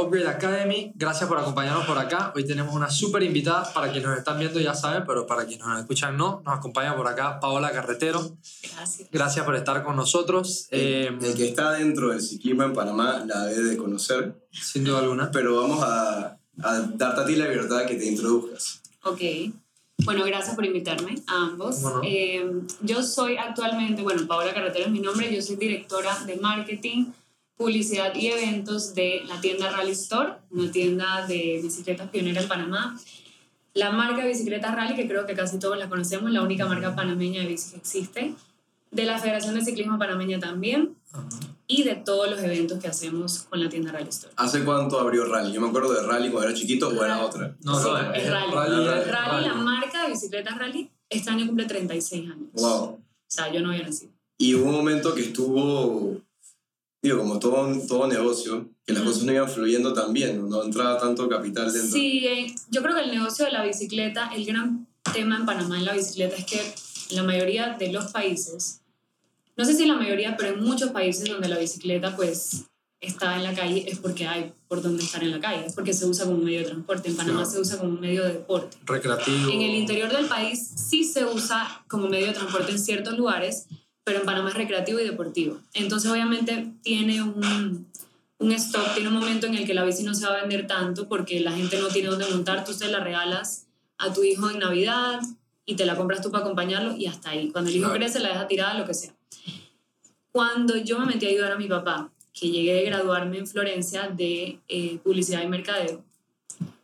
Upgrade Academy. Gracias por acompañarnos por acá. Hoy tenemos una súper invitada. Para quienes nos están viendo ya saben, pero para quienes nos escuchan no, nos acompaña por acá Paola Carretero. Gracias. Gracias por estar con nosotros. Eh, El que está dentro del ciclismo en Panamá la debe de conocer, sin duda alguna. pero vamos a, a darte a ti la libertad de que te introduzcas. Ok. Bueno, gracias por invitarme a ambos. Bueno. Eh, yo soy actualmente, bueno, Paola Carretero es mi nombre, yo soy directora de marketing, publicidad y eventos de la tienda Rally Store, una tienda de bicicletas pionera en Panamá. La marca Bicicletas Rally, que creo que casi todos la conocemos, la única marca panameña de bici que existe. De la Federación de Ciclismo Panameña también. Y de todos los eventos que hacemos con la tienda Rally Store. ¿Hace cuánto abrió Rally? Yo me acuerdo de Rally cuando era chiquito o era otra. No, Sí, no, es Rally. Rally, Rally, es Rally. la marca de bicicletas Rally, este año cumple 36 años. Wow. O sea, yo no había nacido. Y hubo un momento que estuvo, digo, como todo, todo negocio, que las cosas no iban fluyendo tan bien, no entraba tanto capital dentro. Sí, eh, yo creo que el negocio de la bicicleta, el gran tema en Panamá en la bicicleta es que la mayoría de los países, no sé si la mayoría, pero en muchos países donde la bicicleta pues está en la calle es porque hay por dónde estar en la calle, es porque se usa como un medio de transporte. En Panamá Claro. se usa como un medio de deporte. Recreativo. En el interior del país sí se usa como medio de transporte en ciertos lugares, pero en Panamá es recreativo y deportivo. Entonces obviamente tiene un, un stop, tiene un momento en el que la bici no se va a vender tanto porque la gente no tiene dónde montar, tú se la regalas a tu hijo en Navidad y te la compras tú para acompañarlo y hasta ahí. Cuando el hijo crece la deja tirada, lo que sea. Cuando yo me metí a ayudar a mi papá, que llegué de graduarme en Florencia de eh, publicidad y mercadeo,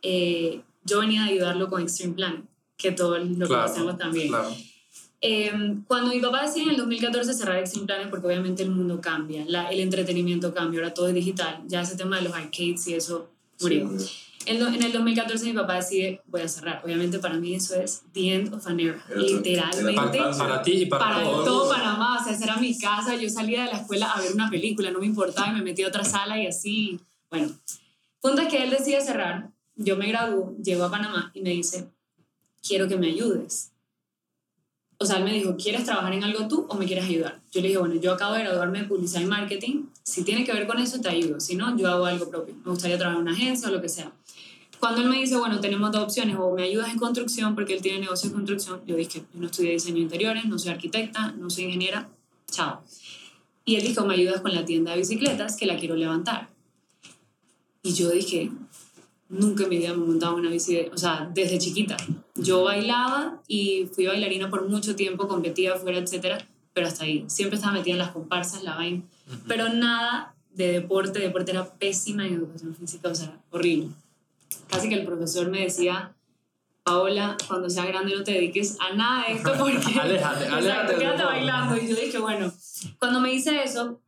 eh, yo venía a ayudarlo con Extreme Plan, que todos lo Claro, conocemos también. Claro. Eh, cuando mi papá decide en el 2014 cerrar Extreme Planet, porque obviamente el mundo cambia, la- el entretenimiento cambia, ahora todo es digital, ya ese tema de los arcades y eso murió. Sí, En, en el 2014 mi papá decide, voy a cerrar. Obviamente para mí eso es the end of an era, literalmente. era Para, para ti y para, Para todos. todo Panamá, o sea, esa era mi casa. Yo salía de la escuela a ver una película, no me importaba, y me metí a otra sala y así. Bueno, punto es que él decide cerrar. Yo me gradúo, llego a Panamá y me dice, quiero que me ayudes. O sea, él me dijo, ¿quieres trabajar en algo tú o me quieres ayudar? Yo le dije, bueno, yo acabo de graduarme de publicidad y marketing. Si tiene que ver con eso, te ayudo. Si no, yo hago algo propio. Me gustaría trabajar en una agencia o lo que sea. Cuando él me dice, bueno, tenemos dos opciones, o me ayudas en construcción, porque él tiene negocio de construcción, yo dije, yo no estudié diseño de interiores, no soy arquitecta, no soy ingeniera, chao. Y él dijo, me ayudas con la tienda de bicicletas, que la quiero levantar. Y yo dije, nunca en mi vida me he montado una bici, o sea, desde chiquita. Yo bailaba y fui bailarina por mucho tiempo, competía afuera, etcétera, pero hasta ahí. Siempre estaba metida en las comparsas, la vaina, pero nada de deporte, deporte era pésima en educación física, o sea, horrible. Casi que el profesor me decía, Paola, cuando seas grande no te dediques a nada de esto porque... Aléjate, aléjate Exacto, del quédate bailando. Y yo dije, bueno, cuando me dice eso,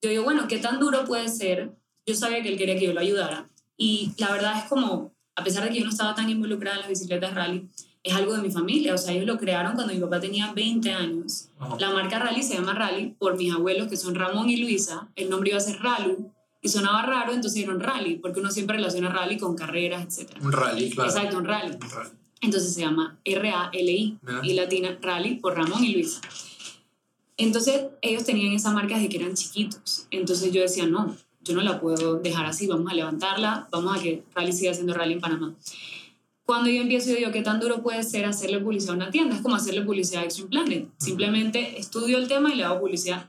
yo digo, bueno, ¿qué tan duro puede ser? Yo sabía que él quería que yo lo ayudara. Y la verdad es como, a pesar de que yo no estaba tan involucrada en las bicicletas rally, es algo de mi familia. O sea, ellos lo crearon cuando mi papá tenía 20 años. Ajá. La marca Rally se llama Rally por mis abuelos que son Ramón y Luisa. El nombre iba a ser Ralu y sonaba raro, entonces dieron Rally, porque uno siempre relaciona Rally con carreras, etc. Un rally, claro. Exacto, un Rally. Un rally. Entonces se llama R-A-L-I y latina Rally por Ramón y Luisa. Entonces ellos tenían esa marca desde que eran chiquitos. Entonces yo decía, no, yo no la puedo dejar así, vamos a levantarla, vamos a que Rally siga haciendo Rally en Panamá. Cuando yo empiezo, yo digo, ¿qué tan duro puede ser hacerle publicidad a una tienda? Es como hacerle publicidad a Extreme Planet. Simplemente estudio el tema y le hago publicidad.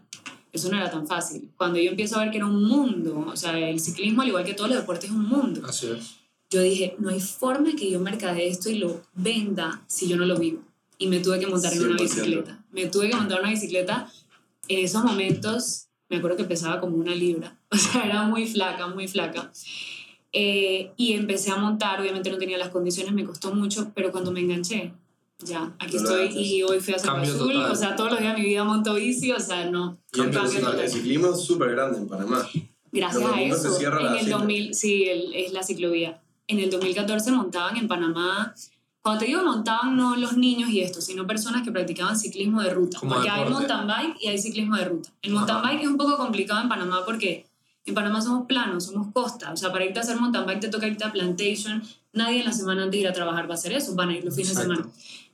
Eso no era tan fácil. Cuando yo empiezo a ver que era un mundo, o sea, el ciclismo, al igual que todos los deportes, es un mundo Así es. yo dije, no hay forma que yo mercadee esto y lo venda si yo no lo vivo. Y me tuve que montar en una 100%. bicicleta. Me tuve que montar en una bicicleta. En esos momentos, me acuerdo que pesaba como una libra. O sea, era muy flaca, muy flaca. Eh, y empecé a montar, obviamente no tenía las condiciones, me costó mucho, pero cuando me enganché, ya, aquí Lo estoy y hoy fui a Cerro Azul, total. o sea, todos los días de mi vida monto bici, o sea, no. Y el, ciclismo es súper grande en Panamá. Gracias a se eso, cierra en la el cicla. 2000, sí, el- es la ciclovía. En el 2014 montaban en Panamá, cuando te digo montaban no los niños y esto, sino personas que practicaban ciclismo de ruta. Como porque hay deporte. mountain bike y hay ciclismo de ruta. El mountain Ajá. bike es un poco complicado en Panamá porque en Panamá somos planos, somos costa. O sea, para irte a hacer mountain bike te toca irte a Plantation. Nadie en la semana antes de ir a trabajar va a hacer eso, van a ir los fines de semana.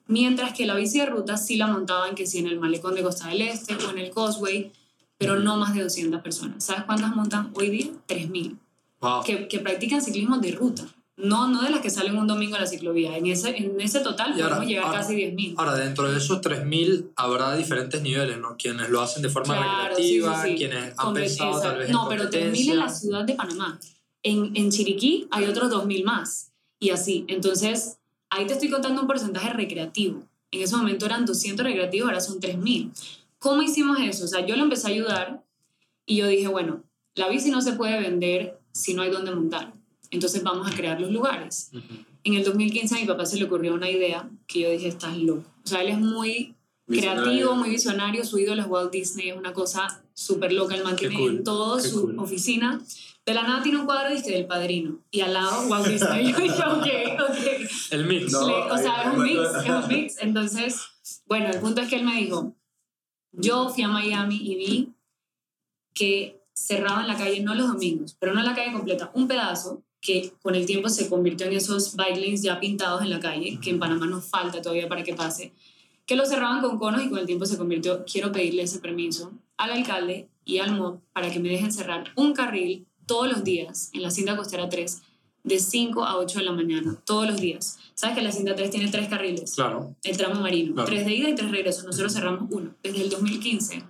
Mientras que la bici de ruta sí la montaban que sí en el malecón de Costa del Este o en el Causeway, pero no más de 200 personas. ¿Sabes cuántas montan hoy día? 3.000. Wow. que, que practican ciclismo de ruta. No, no de las que salen un domingo a la ciclovía. En ese, en ese total Y ahora- podemos llegar ahora- casi 10.000. Ahora, dentro de esos 3.000 habrá diferentes niveles, ¿no? Quienes lo hacen de forma Claro, sí, sí, recreativa, sí. quienes han pensado tal vez en No, pero 3.000 en la ciudad de Panamá. En, en Chiriquí hay otros 2.000 más. Y así. Entonces, ahí te estoy contando un porcentaje recreativo. En ese momento eran 200 recreativos, ahora son 3.000. ¿Cómo hicimos eso? O sea, yo lo empecé a ayudar y yo dije, bueno, la bici no se puede vender si no hay dónde montar. Entonces vamos a crear los lugares. Ujú. En el 2015 a mi papá se le ocurrió una idea que yo dije, estás loco. O sea, él es muy Visionario. creativo, muy visionario, su ídolo es Walt Disney, es una cosa súper loca, el mantiene cool, en toda qué su cool. oficina. De la nada tiene un cuadro dizque, del padrino y al lado Walt Disney. Yo dije, ok, ok. El mix. No. Le- o sea, es un mix, es un mix. Entonces, bueno, el punto es que él me dijo, yo fui a Miami y vi que cerraban la calle, no los domingos, pero no la calle completa, un pedazo que con el tiempo se convirtió en esos bike lanes ya pintados en la calle, que en Panamá nos falta todavía para que pase, que lo cerraban con conos y con el tiempo se convirtió, quiero pedirle ese permiso al alcalde y al MOB para que me dejen cerrar un carril todos los días en la cinta costera 3 de 5 a 8 de la mañana, todos los días. ¿Sabes que la cinta 3 tiene tres carriles? Claro. el tramo marino, Claro. tres de ida y tres de regreso. Nosotros cerramos uno. Desde el 2015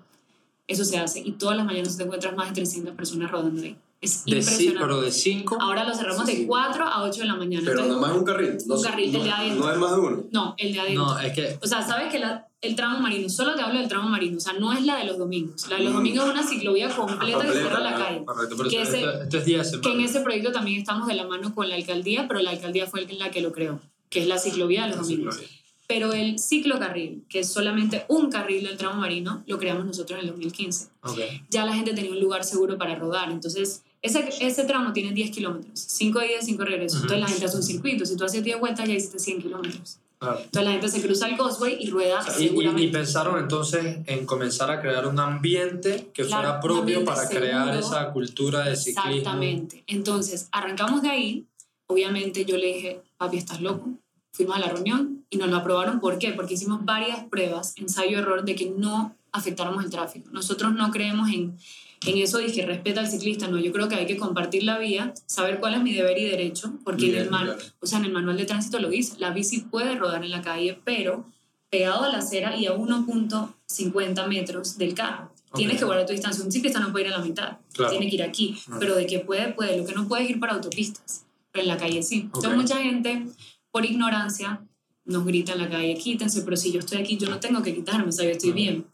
eso se hace y todas las mañanas te encuentras más de 300 personas rodando ahí. Es De sí, impresionante. pero de 5. Ahora lo cerramos Sí, de sí. 4 a 8 de la mañana. Pero Entonces- nada más un carril. No, Un carril del no, de adentro. no es más de uno. no, el de adentro. No, es que O sea, sabes que la- el tramo marino, solo te hablo del tramo marino, o sea, no es la de los domingos. La de los domingos es una ciclovía completa, que cierra la calle. Correcto, pero Que esto, ese- esto- esto es día de Que en ese proyecto también estamos de la mano con la alcaldía, pero la alcaldía fue la que lo creó, que es la ciclovía de los Así, domingos. claro. Pero el ciclocarril, que es solamente un carril del tramo marino, lo creamos nosotros en el 2015. Ok. Ya la gente tenía un lugar seguro para rodar. Entonces, ese, ese tramo tiene 10 kilómetros, 5 idas, 5 regresos. Ujú. Entonces, la gente hace un circuito. Si tú haces 10 vueltas, ya hiciste 100 kilómetros. Claro. Entonces, la gente se cruza el causeway y rueda Y, y- seguramente. y pensaron entonces en comenzar a crear un ambiente que Claro, fuera propio para crear seguro. esa cultura de ciclismo. Exactamente. Entonces, arrancamos de ahí. Obviamente, yo le dije, papi, ¿estás loco? Fuimos a la reunión y nos lo aprobaron. ¿Por qué? Porque hicimos varias pruebas, ensayo-error, de que no afectáramos el tráfico. Nosotros no creemos en, en eso que respeta al ciclista, no. Yo creo que hay que compartir la vía, saber cuál es mi deber y derecho, porque en el, man- claro. o sea, en el manual de tránsito lo dice. La bici puede rodar en la calle, pero pegado a la acera y a 1.50 metros del carro. Tienes Ok. que guardar tu distancia. Un ciclista no puede ir a la mitad. Claro. Tiene que ir aquí. Pero de que puede, puede. Lo que no puede es ir para autopistas. Pero en la calle sí. Entonces Ok. mucha gente, por ignorancia, nos grita en la calle, quítense, pero si yo estoy aquí, yo no tengo que quitarme, o sea, yo estoy bien.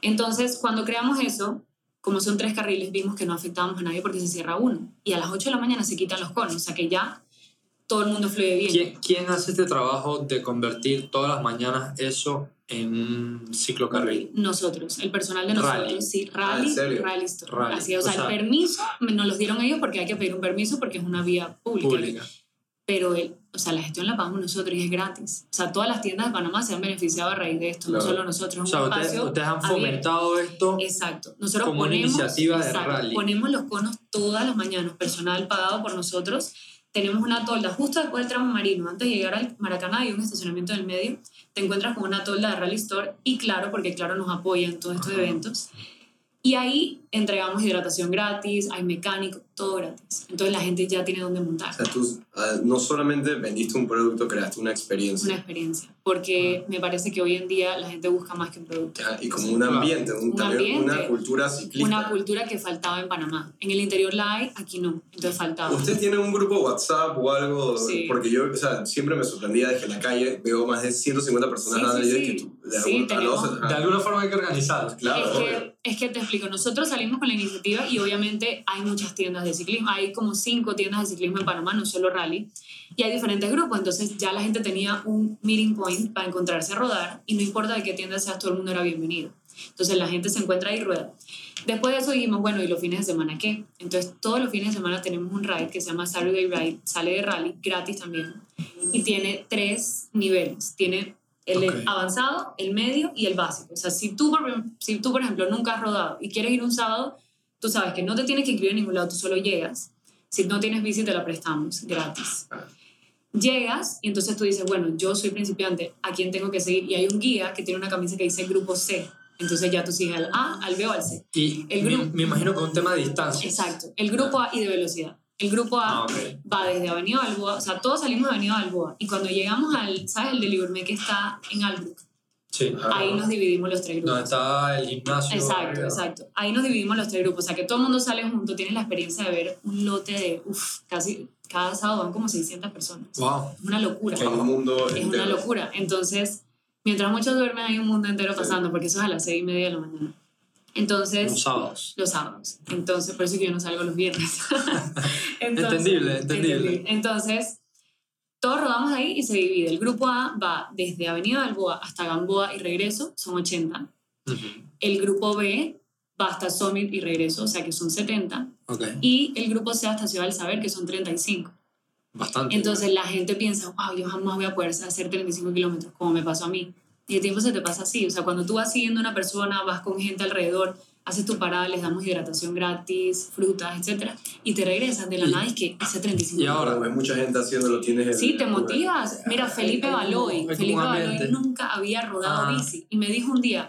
Entonces, cuando creamos eso, como son tres carriles, vimos que no afectábamos a nadie porque se cierra uno. Y a las 8 de la mañana se quitan los conos, o sea que ya todo el mundo fluye bien. ¿Quién, quién hace este trabajo de convertir todas las mañanas eso en un ciclocarril? Nosotros, el personal de nosotros, Rally. sí, Ah, rally, ¿en serio? rally store. Rally. Así, o, O sea, sea- el permiso nos los dieron ellos porque hay que pedir un permiso porque es una vía pública. Pública. Pero el, o sea, la gestión la pagamos nosotros y es gratis. O sea, todas las tiendas de Panamá se han beneficiado a raíz de esto, Claro. no solo nosotros. O es sea, un ustedes, espacio ustedes han abierto. fomentado esto. Exacto. Nosotros como una ponemos, iniciativa de exacto, rally. Ponemos los conos todas las mañanas, personal pagado por nosotros. Tenemos una tolda justo después del tramo marino, antes de llegar al Maracaná hay un estacionamiento en el medio. Te encuentras con una tolda de Rally Store y claro, porque claro nos apoya en todos estos Ajá. eventos. Y ahí entregamos hidratación gratis, hay mecánico, todo gratis. Entonces la gente ya tiene donde montar. O sea, tú ah, no solamente vendiste un producto, creaste una experiencia. Una experiencia. Porque me parece que hoy en día la gente busca más que un producto. Ah, Y como un ambiente, un, Un ambiente. una cultura ciclista. Una cultura que faltaba en Panamá. En el interior la hay, aquí no. Entonces faltaba. ¿Usted tiene un grupo WhatsApp o algo? Sí. Porque yo, o sea, siempre me sorprendía de que en la calle veo más de 150 personas Sí, sí, que tú, de Sí, algún- tenemos- los- De alguna forma hay que organizarlo. Claro, es, que, es que te explico, nosotros salimos con la iniciativa y obviamente hay muchas tiendas de ciclismo, hay como cinco tiendas de ciclismo en Panamá, no solo rally, y hay diferentes grupos, entonces ya la gente tenía un meeting point para encontrarse a rodar y no importa de qué tienda seas, todo el mundo era bienvenido. Entonces la gente se encuentra ahí rueda. Después de eso dijimos, bueno, ¿y los fines de semana qué? Entonces todos los fines de semana tenemos un ride que se llama Saturday Ride, sale de rally, gratis también, y tiene tres niveles. Tiene el avanzado, el medio y el básico. O sea, si tú, por, si tú, por ejemplo, nunca has rodado y quieres ir un sábado, tú sabes que no te tienes que inscribir en ningún lado, tú solo llegas. Si no tienes bici, te la prestamos gratis. Llegas y entonces tú dices, bueno, yo soy principiante, ¿a quién tengo que seguir? Y hay un guía que tiene una camisa que dice Grupo C. Entonces ya tú sigues al A, al B o al C. Y El me, grupo- me imagino que es un tema de distancia. Exacto. El grupo A y de velocidad. El grupo A Ah, va desde Avenida Balboa, o sea, todos salimos de Avenida Balboa. Y cuando llegamos al, ¿sabes? El de Ligourmet que está en Albrook. Sí. Ah, Ahí nos dividimos los tres grupos. Donde está el gimnasio. Exacto, arriba. exacto. Ahí nos dividimos los tres grupos. O sea, que todo el mundo sale junto, tienes la experiencia de ver un lote de, uff, casi cada sábado van como 600 personas. Wow. Es una locura. Que hay un mundo Es una locura. Entonces, mientras muchos duermen, hay un mundo entero pasando, porque eso es a las seis y media de la mañana. Entonces, Los sábados. los sábados. Entonces, por eso es que yo no salgo los viernes. Entendible, entendible. Entonces, todos rodamos ahí y se divide. El grupo A va desde Avenida Balboa hasta Gamboa y regreso, son 80. Ujú. El grupo B va hasta Summit y regreso, o sea que son 70. Ok. Y el grupo C hasta Ciudad del Saber, que son 35. Bastante. Entonces la gente piensa, wow, yo jamás voy a poder hacer 35 kilómetros, como me pasó a mí. Y el tiempo se te pasa así. O sea, cuando tú vas siguiendo a una persona, vas con gente alrededor, haces tu parada, les damos hidratación gratis, frutas, etcétera, y te regresas de la nada y es que hace 35 y ahora- hay mucha gente haciéndolo, tienes el- Sí, te motivas. Mira, Felipe Baloy, Felipe Baloy nunca había rodado Ajá. bici y me dijo un día,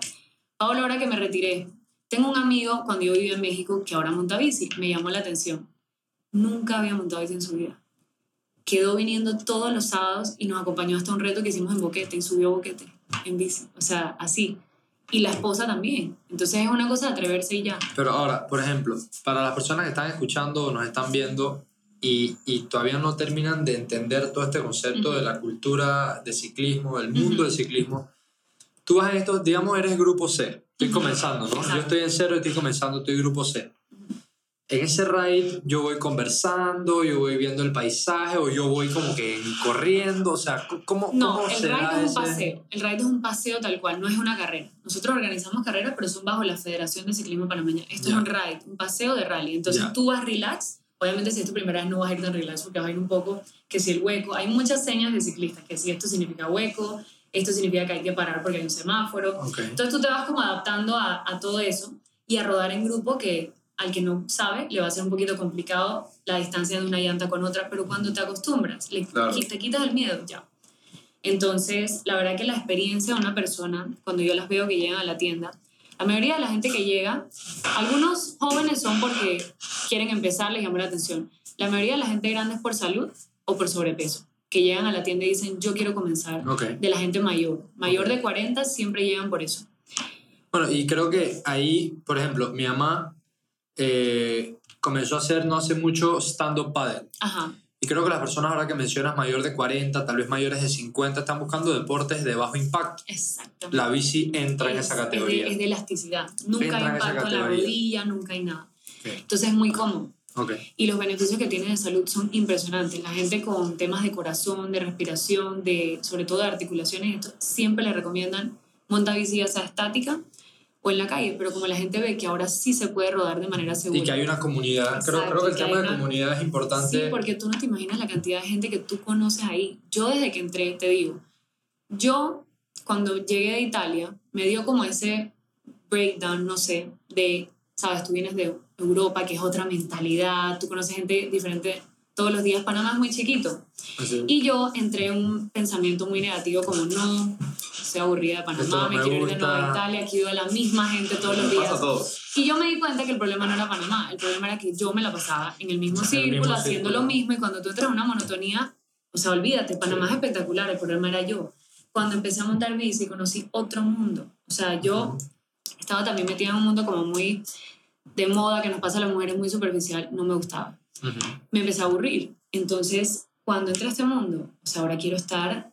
Paola, ahora que me retiré, tengo un amigo cuando yo vivía en México que ahora monta bici, me llamó la atención. Nunca había montado bici en su vida. Quedó viniendo todos los sábados y nos acompañó hasta un reto que hicimos en Boquete y subió Boquete en bici, o sea, así. Y la esposa también. Entonces es una cosa de atreverse y ya. Pero ahora, por ejemplo, para las personas que están escuchando o nos están viendo y, y todavía no terminan de entender todo este concepto Ujú. de la cultura de ciclismo, del mundo Ujú. del ciclismo, tú vas en esto, digamos, eres grupo C. Estoy comenzando, ¿no? Yo Exacto. estoy en cero, estoy comenzando, estoy grupo C. En ese ride yo voy conversando, yo voy viendo el paisaje o yo voy como que corriendo, o sea, ¿cómo, No, cómo el se ride da es un ese- paseo. El ride es un paseo tal cual, no es una carrera. Nosotros organizamos carreras, pero son bajo la Federación de Ciclismo Panameña. Esto es un ride, un paseo de rally. Entonces Ya. tú vas relax. Obviamente si es tu primera vez no vas a ir tan relax porque vas a ir un poco que si el hueco. Hay muchas señas de ciclistas, que si esto significa hueco, esto significa que hay que parar porque hay un semáforo. Ok. Entonces tú te vas como adaptando a, a todo eso y a rodar en grupo que al que no sabe le va a ser un poquito complicado la distancia de una llanta con otra, pero cuando te acostumbras, le, Claro. te quitas el miedo ya. Entonces, la verdad que la experiencia de una persona, cuando yo las veo que llegan a la tienda, la mayoría de la gente que llega, algunos jóvenes son porque quieren empezar, les llama la atención. La mayoría de la gente grande es por salud o por sobrepeso, que llegan a la tienda y dicen, yo quiero comenzar. Ok. De la gente mayor. Mayor de 40 siempre llegan por eso. Bueno, y creo que ahí, por ejemplo, mi mamá eh, comenzó a hacer no hace mucho stand-up paddle. Ajá. Y creo que las personas ahora que mencionas mayor de 40, tal vez mayores de 50, están buscando deportes de bajo impacto. Exactamente. La bici entra en Es- esa es de- categoría. Es de, elasticidad. Nunca Entra hay en impacto en la categoría. rodilla, nunca hay nada. Ok. Entonces es muy cómodo. Ok. Y los beneficios que tiene de salud son impresionantes. La gente con temas de corazón, de respiración, de, sobre todo de articulaciones, esto, siempre le recomiendan monta bici ya sea estática o en la calle. Pero como la gente ve que ahora sí se puede rodar de manera segura. Y que hay una comunidad. Creo, Exacto, creo que el que tema de una- comunidad es importante. Sí, porque tú no te imaginas la cantidad de gente que tú conoces ahí. Yo desde que entré, te digo, yo cuando llegué de Italia, me dio como ese breakdown, no sé, de, sabes, tú vienes de Europa, que es otra mentalidad, tú conoces gente diferente todos los días, Panamá es muy chiquito. Así. Y yo entré en un pensamiento muy negativo como, no, estoy aburrida de Panamá, me me quiero ir de nuevo a gusta. Italia, aquí veo a la misma gente todos los días. Y yo me di cuenta que el problema no era Panamá, el problema era que yo me la pasaba en el mismo En el círculo, mismo haciendo círculo. lo mismo, y cuando tú entras en una monotonía, o sea, olvídate, Panamá es espectacular, el problema era yo. Cuando empecé a montar bici, conocí otro mundo. O sea, yo estaba también metida en un mundo como muy de moda, que nos pasa a las mujeres muy superficial, no me gustaba. Ujú. Me empecé a aburrir. Entonces, cuando entré a este mundo, o sea, ahora quiero estar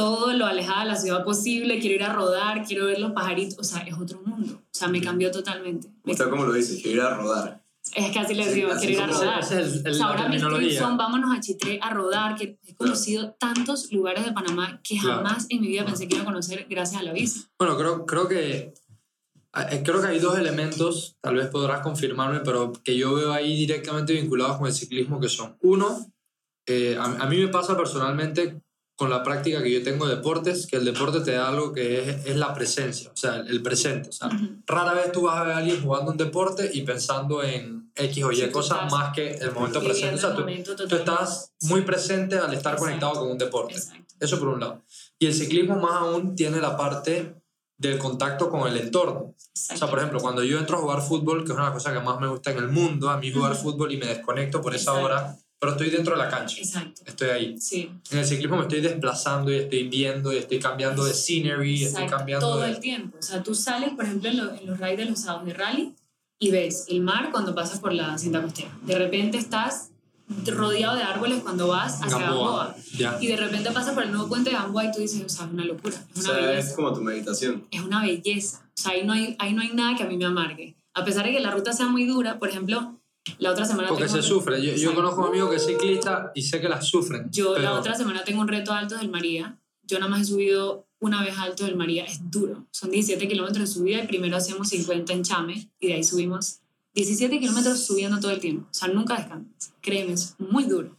todo lo alejada de la ciudad posible, quiero ir a rodar, quiero ver los pajaritos, o sea, es otro mundo. O sea, me cambió totalmente. Me gusta cómo lo dices, quiero ir a rodar. Es que así les Sí, digo, así quiero ir a como- rodar. El- O sea, ahora mis terminología. son vámonos a Chitré a rodar, que he conocido tantos lugares de Panamá que Claro. jamás en mi vida pensé que iba a conocer gracias a la bici. Bueno, creo, creo que eh, creo que hay dos elementos, tal vez podrás confirmarme, pero que yo veo ahí directamente vinculados con el ciclismo, que son, uno, eh, a, a mí me pasa personalmente con la práctica que yo tengo de deportes, que el deporte te da algo que es, es la presencia, o sea, el, presente. O sea, rara vez tú vas a ver a alguien jugando un deporte y pensando en X o Y Sí, cosas más que el momento presente. O sea, tú, estás muy presente al estar Exacto. conectado con un deporte. Exacto. Eso por un lado. Y el ciclismo más aún tiene la parte del contacto con el entorno. O sea, por ejemplo, cuando yo entro a jugar fútbol, que es una cosa que más me gusta en el mundo, a mí jugar fútbol y me desconecto por esa Exacto. hora, pero estoy dentro de la cancha, Exacto. estoy ahí. Sí. En el ciclismo me estoy desplazando y estoy viendo y estoy cambiando de scenery, estoy Exacto, cambiando todo de... el tiempo. O sea, tú sales, por ejemplo, en, lo- en los raids de los sábados de rally y ves el mar cuando pasas por la cinta costera. De repente estás rodeado de árboles cuando vas hacia Gamboa. Gamboa. Ya. Y de repente pasas por el nuevo puente de Gamboa y tú dices, o sea, es una locura, es O una sea, es belleza. como tu meditación. Es una belleza. O sea, ahí no, hay, ahí no hay nada que a mí me amargue. A pesar de que la ruta sea muy dura, por ejemplo, la otra semana Porque tengo se un- sufre. Yo, yo conozco a un amigo que es ciclista y sé que las sufren. Yo pero- la otra semana tengo un reto alto del María. Yo nada más he subido una vez alto del María. Es duro. Son 17 kilómetros de subida y primero hacemos 50 en Chame y de ahí subimos 17 kilómetros subiendo todo el tiempo. O sea, nunca descansas. Créeme, es muy duro.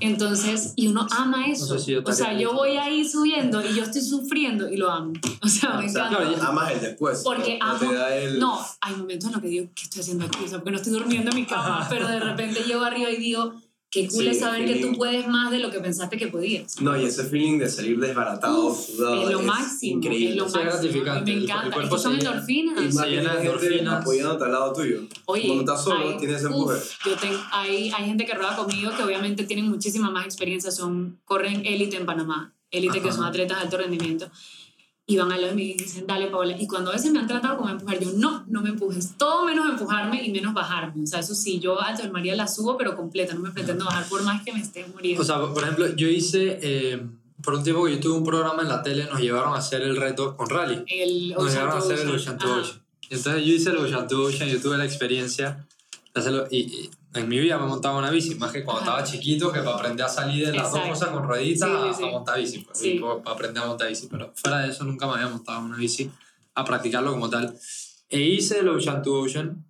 Entonces, y uno ama eso. No sé si yo o sea, yo voy ahí subiendo y yo estoy sufriendo y lo amo. O sea, me O sea, encanta. claro, amas el después. Porque no, No amo. el... No, hay momentos en los que digo, ¿qué estoy haciendo aquí? O sea, porque no estoy durmiendo en mi cama, pero de repente llego arriba y digo, qué cool Sí, es saber que tú puedes más de lo que pensaste que podías. No, y ese feeling de salir desbaratado, Uf, sudado. es lo máximo, Increíble. es lo es máximo. gratificante, Me encanta, es que son se endorfinas. Y que llena de endorfinas. apoyándote al lado tuyo. Oye, Cuando estás solo, hay- tienes empuje. yo tengo, hay, hay gente que rueda conmigo que obviamente tienen muchísima más experiencia, son, corren élite en Panamá, élite que son atletas de alto rendimiento, y van al lado de mí y dicen, dale Paola, y cuando a veces me han tratado como empujar, yo, no, no me empujes, todo menos empujarme y menos bajarme, o sea, eso sí, yo alto del María la subo, pero completa, no me pretendo bajar por más que me esté muriendo. O sea, por ejemplo, yo hice, eh, por un tiempo que yo tuve un programa en la tele, nos llevaron a hacer el reto con rally. el Nos llevaron a hacer el Ocean. To. Ocean. Entonces yo hice el Ocean to Ocean, yo tuve la experiencia de hacerlo. Y, y en mi vida me montaba una bici, más que cuando Ajá. estaba chiquito, que para aprender a salir de las dos cosas con rueditas Sí, sí, a- sí. a, montar bici. Pues, y para aprender a montar bici. Pero fuera de eso nunca me había montado una bici a practicarlo como tal. E hice el Ocean to Ocean.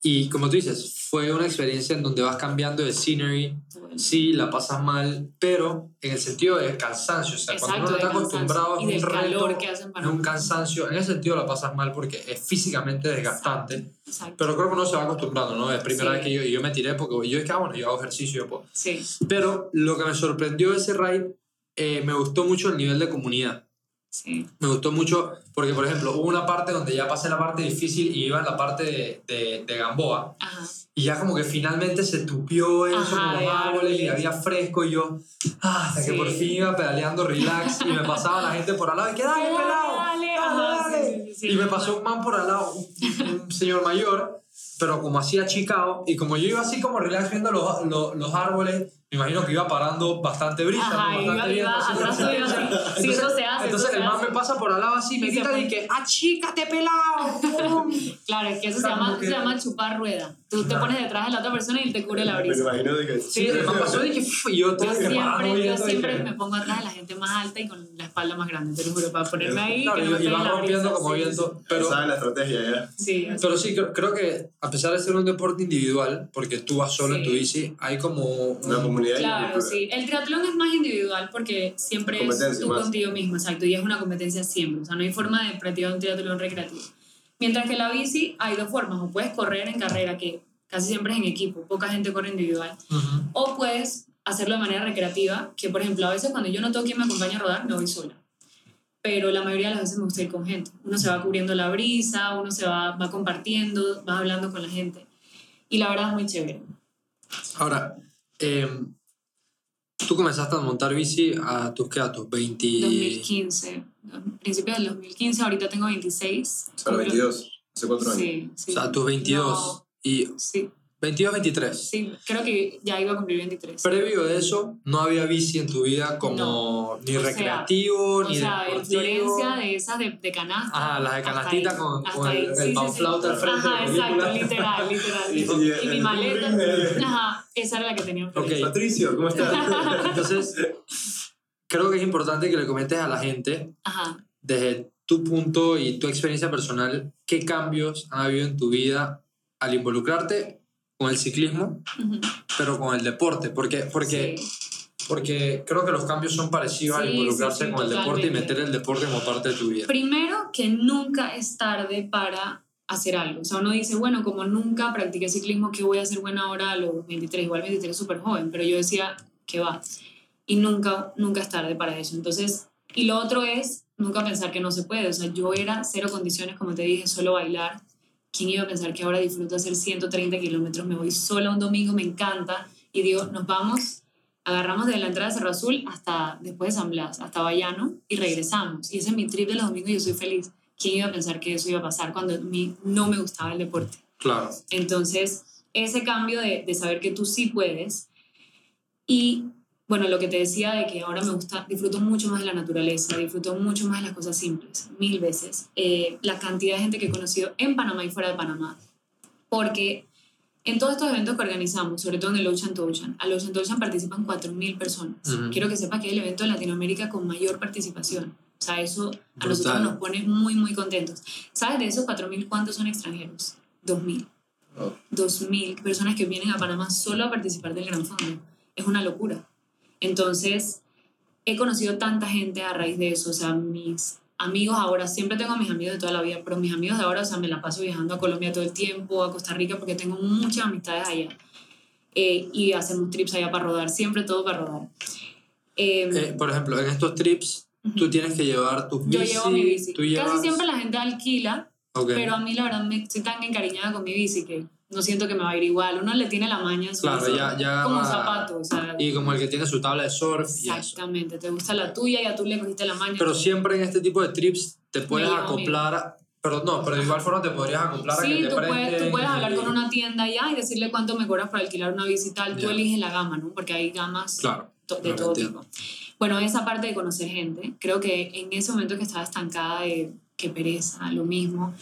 Y como tú dices, fue una experiencia en donde vas cambiando de scenery, sí, la pasas mal, pero en el sentido de cansancio. O sea, cuando uno Exacto, no de está acostumbrado a un del calor reto, que hacen para es un cansancio, en ese sentido la pasas mal porque es físicamente desgastante, Exacto. pero creo que uno se va acostumbrando, ¿no? Es primera Sí. vez que yo, yo me tiré porque yo es que, ah, bueno, yo hago ejercicio, yo puedo. Sí, Pero lo que me sorprendió de ese ride, eh, me gustó mucho el nivel de comunidad. Sí. Me gustó mucho porque, por ejemplo, hubo una parte donde ya pasé la parte difícil y iba en la parte de, de, de Gamboa. Ajá. Y ya como que finalmente se tupió eso Ajá, con los de árboles y había fresco y yo, ah, hasta que Sí. por fin iba pedaleando relax y me pasaba la gente por al lado y que dale, Dale, pelado, dale, ajá, dale". sí, y me pasó un man por al lado, un, un señor mayor, pero como así achicado y como yo iba así como relax viendo los, los, los árboles, me imagino que iba parando bastante brisa, Ajá, bastante iba, atrás así. Sí, Entonces- eso se hace. Entonces el man me pasa por al lado así, me Y grita y que, achícate pelado, ¡pum! Claro, es que eso se llama, que- se llama chupar rueda. Tú te pones detrás de la otra persona y él te cubre la Me brisa. imagino de que... Sí, el man pasó y y yo Yo siempre, yo siempre me pongo atrás de la gente más alta y con la espalda más grande, te lo juro, para ponerme ahí. Claro, que y, no me y pegue vas rompiendo como sí, viento. Pero... Saben la estrategia ya. Sí, pero sí, creo, creo que a pesar de ser un deporte individual, porque tú vas solo en tu Sí. bici, hay como... comunidad Claro, sí. El triatlón es más individual porque siempre es tú más. contigo mismo, exacto, y es una competencia siempre. O sea, no hay forma de practicar un triatlón recreativo. Mientras que la bici hay dos formas, o puedes correr en carrera, que casi siempre es en equipo, poca gente corre individual, Ujú. o puedes hacerlo de manera recreativa, que por ejemplo a veces cuando yo no tengo quien me acompañe a rodar, me voy sola. Pero la mayoría de las veces me gusta ir con gente. Uno se va cubriendo la brisa, uno se va, va compartiendo, va hablando con la gente. Y la verdad es muy chévere. Ahora, em, tú comenzaste a montar bici a tus, ¿qué? A tus 20... 2015, principios del 2015, ahorita tengo 26. O sea, los 22. Hace cuatro años. Sí, sí. O sea, a tus 22. No, Y sí, 22, 23. sí, creo que ya iba a cumplir 23. Previo de eso, no había bici en tu vida como ni O sea, recreativo, o ni sea, en deportivo. Florencia de esas de, de canasta. Ajá, las de canastita ahí, con, con el, ahí. el Sí, sí, sí. panflauta al frente Ajá, exacto, literal, literal. Y- Y, y mi maleta. Ajá, esa era la que tenía en Florencia. Ok. Patricio, ¿cómo estás? Entonces, creo que es importante que le comentes a la gente, Ajá. desde tu punto y tu experiencia personal, qué cambios han habido en tu vida al involucrarte con el ciclismo, ujú. pero con el deporte. Porque, porque, Sí. porque creo que los cambios son parecidos al Sí, involucrarse sí, con el deporte y meter el deporte como parte de tu vida. Primero, que nunca es tarde para hacer algo. O sea, uno dice, bueno, como nunca practiqué ciclismo, ¿qué voy a hacer buena ahora a los 23? Igual 23 es súper joven, pero yo decía, que va. Y nunca, nunca es tarde para eso. Entonces, Y lo otro es nunca pensar que no se puede. O sea, yo era cero condiciones, como te dije, solo bailar. ¿Quién iba a pensar que ahora disfruto hacer 130 kilómetros? Me voy sola un domingo, me encanta. Y digo, nos vamos, agarramos desde la entrada de Cerro Azul hasta después de San Blas, hasta Bayano, y regresamos. Y ese es mi trip de los domingos y yo soy feliz. ¿Quién iba a pensar que eso iba a pasar cuando a mí no me gustaba el deporte? Claro. Entonces, ese cambio de, de saber que tú sí puedes y bueno, lo que te decía de que ahora me gusta, disfruto mucho más de la naturaleza, disfruto mucho más de las cosas simples, mil veces. Eh, la cantidad de gente que he conocido en Panamá y fuera de Panamá. Porque en todos estos eventos que organizamos, sobre todo en el Ocean to Ocean, al Ocean to Ocean participan 4.000 personas. Quiero que sepa que es el evento de Latinoamérica con mayor participación. O sea, eso a Brutal. nosotros nos pone muy, muy contentos. ¿Sabes de esos 4.000 cuántos son extranjeros? 2.000. Oh. 2.000 personas que vienen a Panamá solo a participar del Gran Fondo. Es una locura. Entonces, he conocido tanta gente a raíz de eso. O sea, mis amigos ahora, siempre tengo a mis amigos de toda la vida, pero mis amigos de ahora, o sea, me la paso viajando a Colombia todo el tiempo, a Costa Rica, porque tengo muchas amistades allá. Eh, y hacemos trips allá para rodar, siempre todo para rodar. Eh, Eh, por ejemplo, en estos trips, tú tienes que llevar tus yo bici. llevo mi bici. Tú llevas... Casi siempre la gente alquila, Ok. pero a mí la verdad me estoy tan encariñada con mi bici que no siento que me va a ir igual. Uno le tiene la maña en su Claro, ya- ya como va- zapato, o sea, Y como el que tiene su tabla de surf y exactamente, te gusta la tuya y a tú le cogiste la maña. Pero siempre en este tipo de trips te puedes acoplar. Pero no, pero de igual forma te podrías acoplar a que Sí, te tú puedes, tú puedes hablar y- con una tienda allá y decirle cuánto me cobras para alquilar una bici y tal. Tú Ya. eliges la gama, ¿no? Porque hay gamas Claro. de todo tipo. Bueno, esa parte de conocer gente, creo que en ese momento que estaba estancada de que pereza, lo mismo,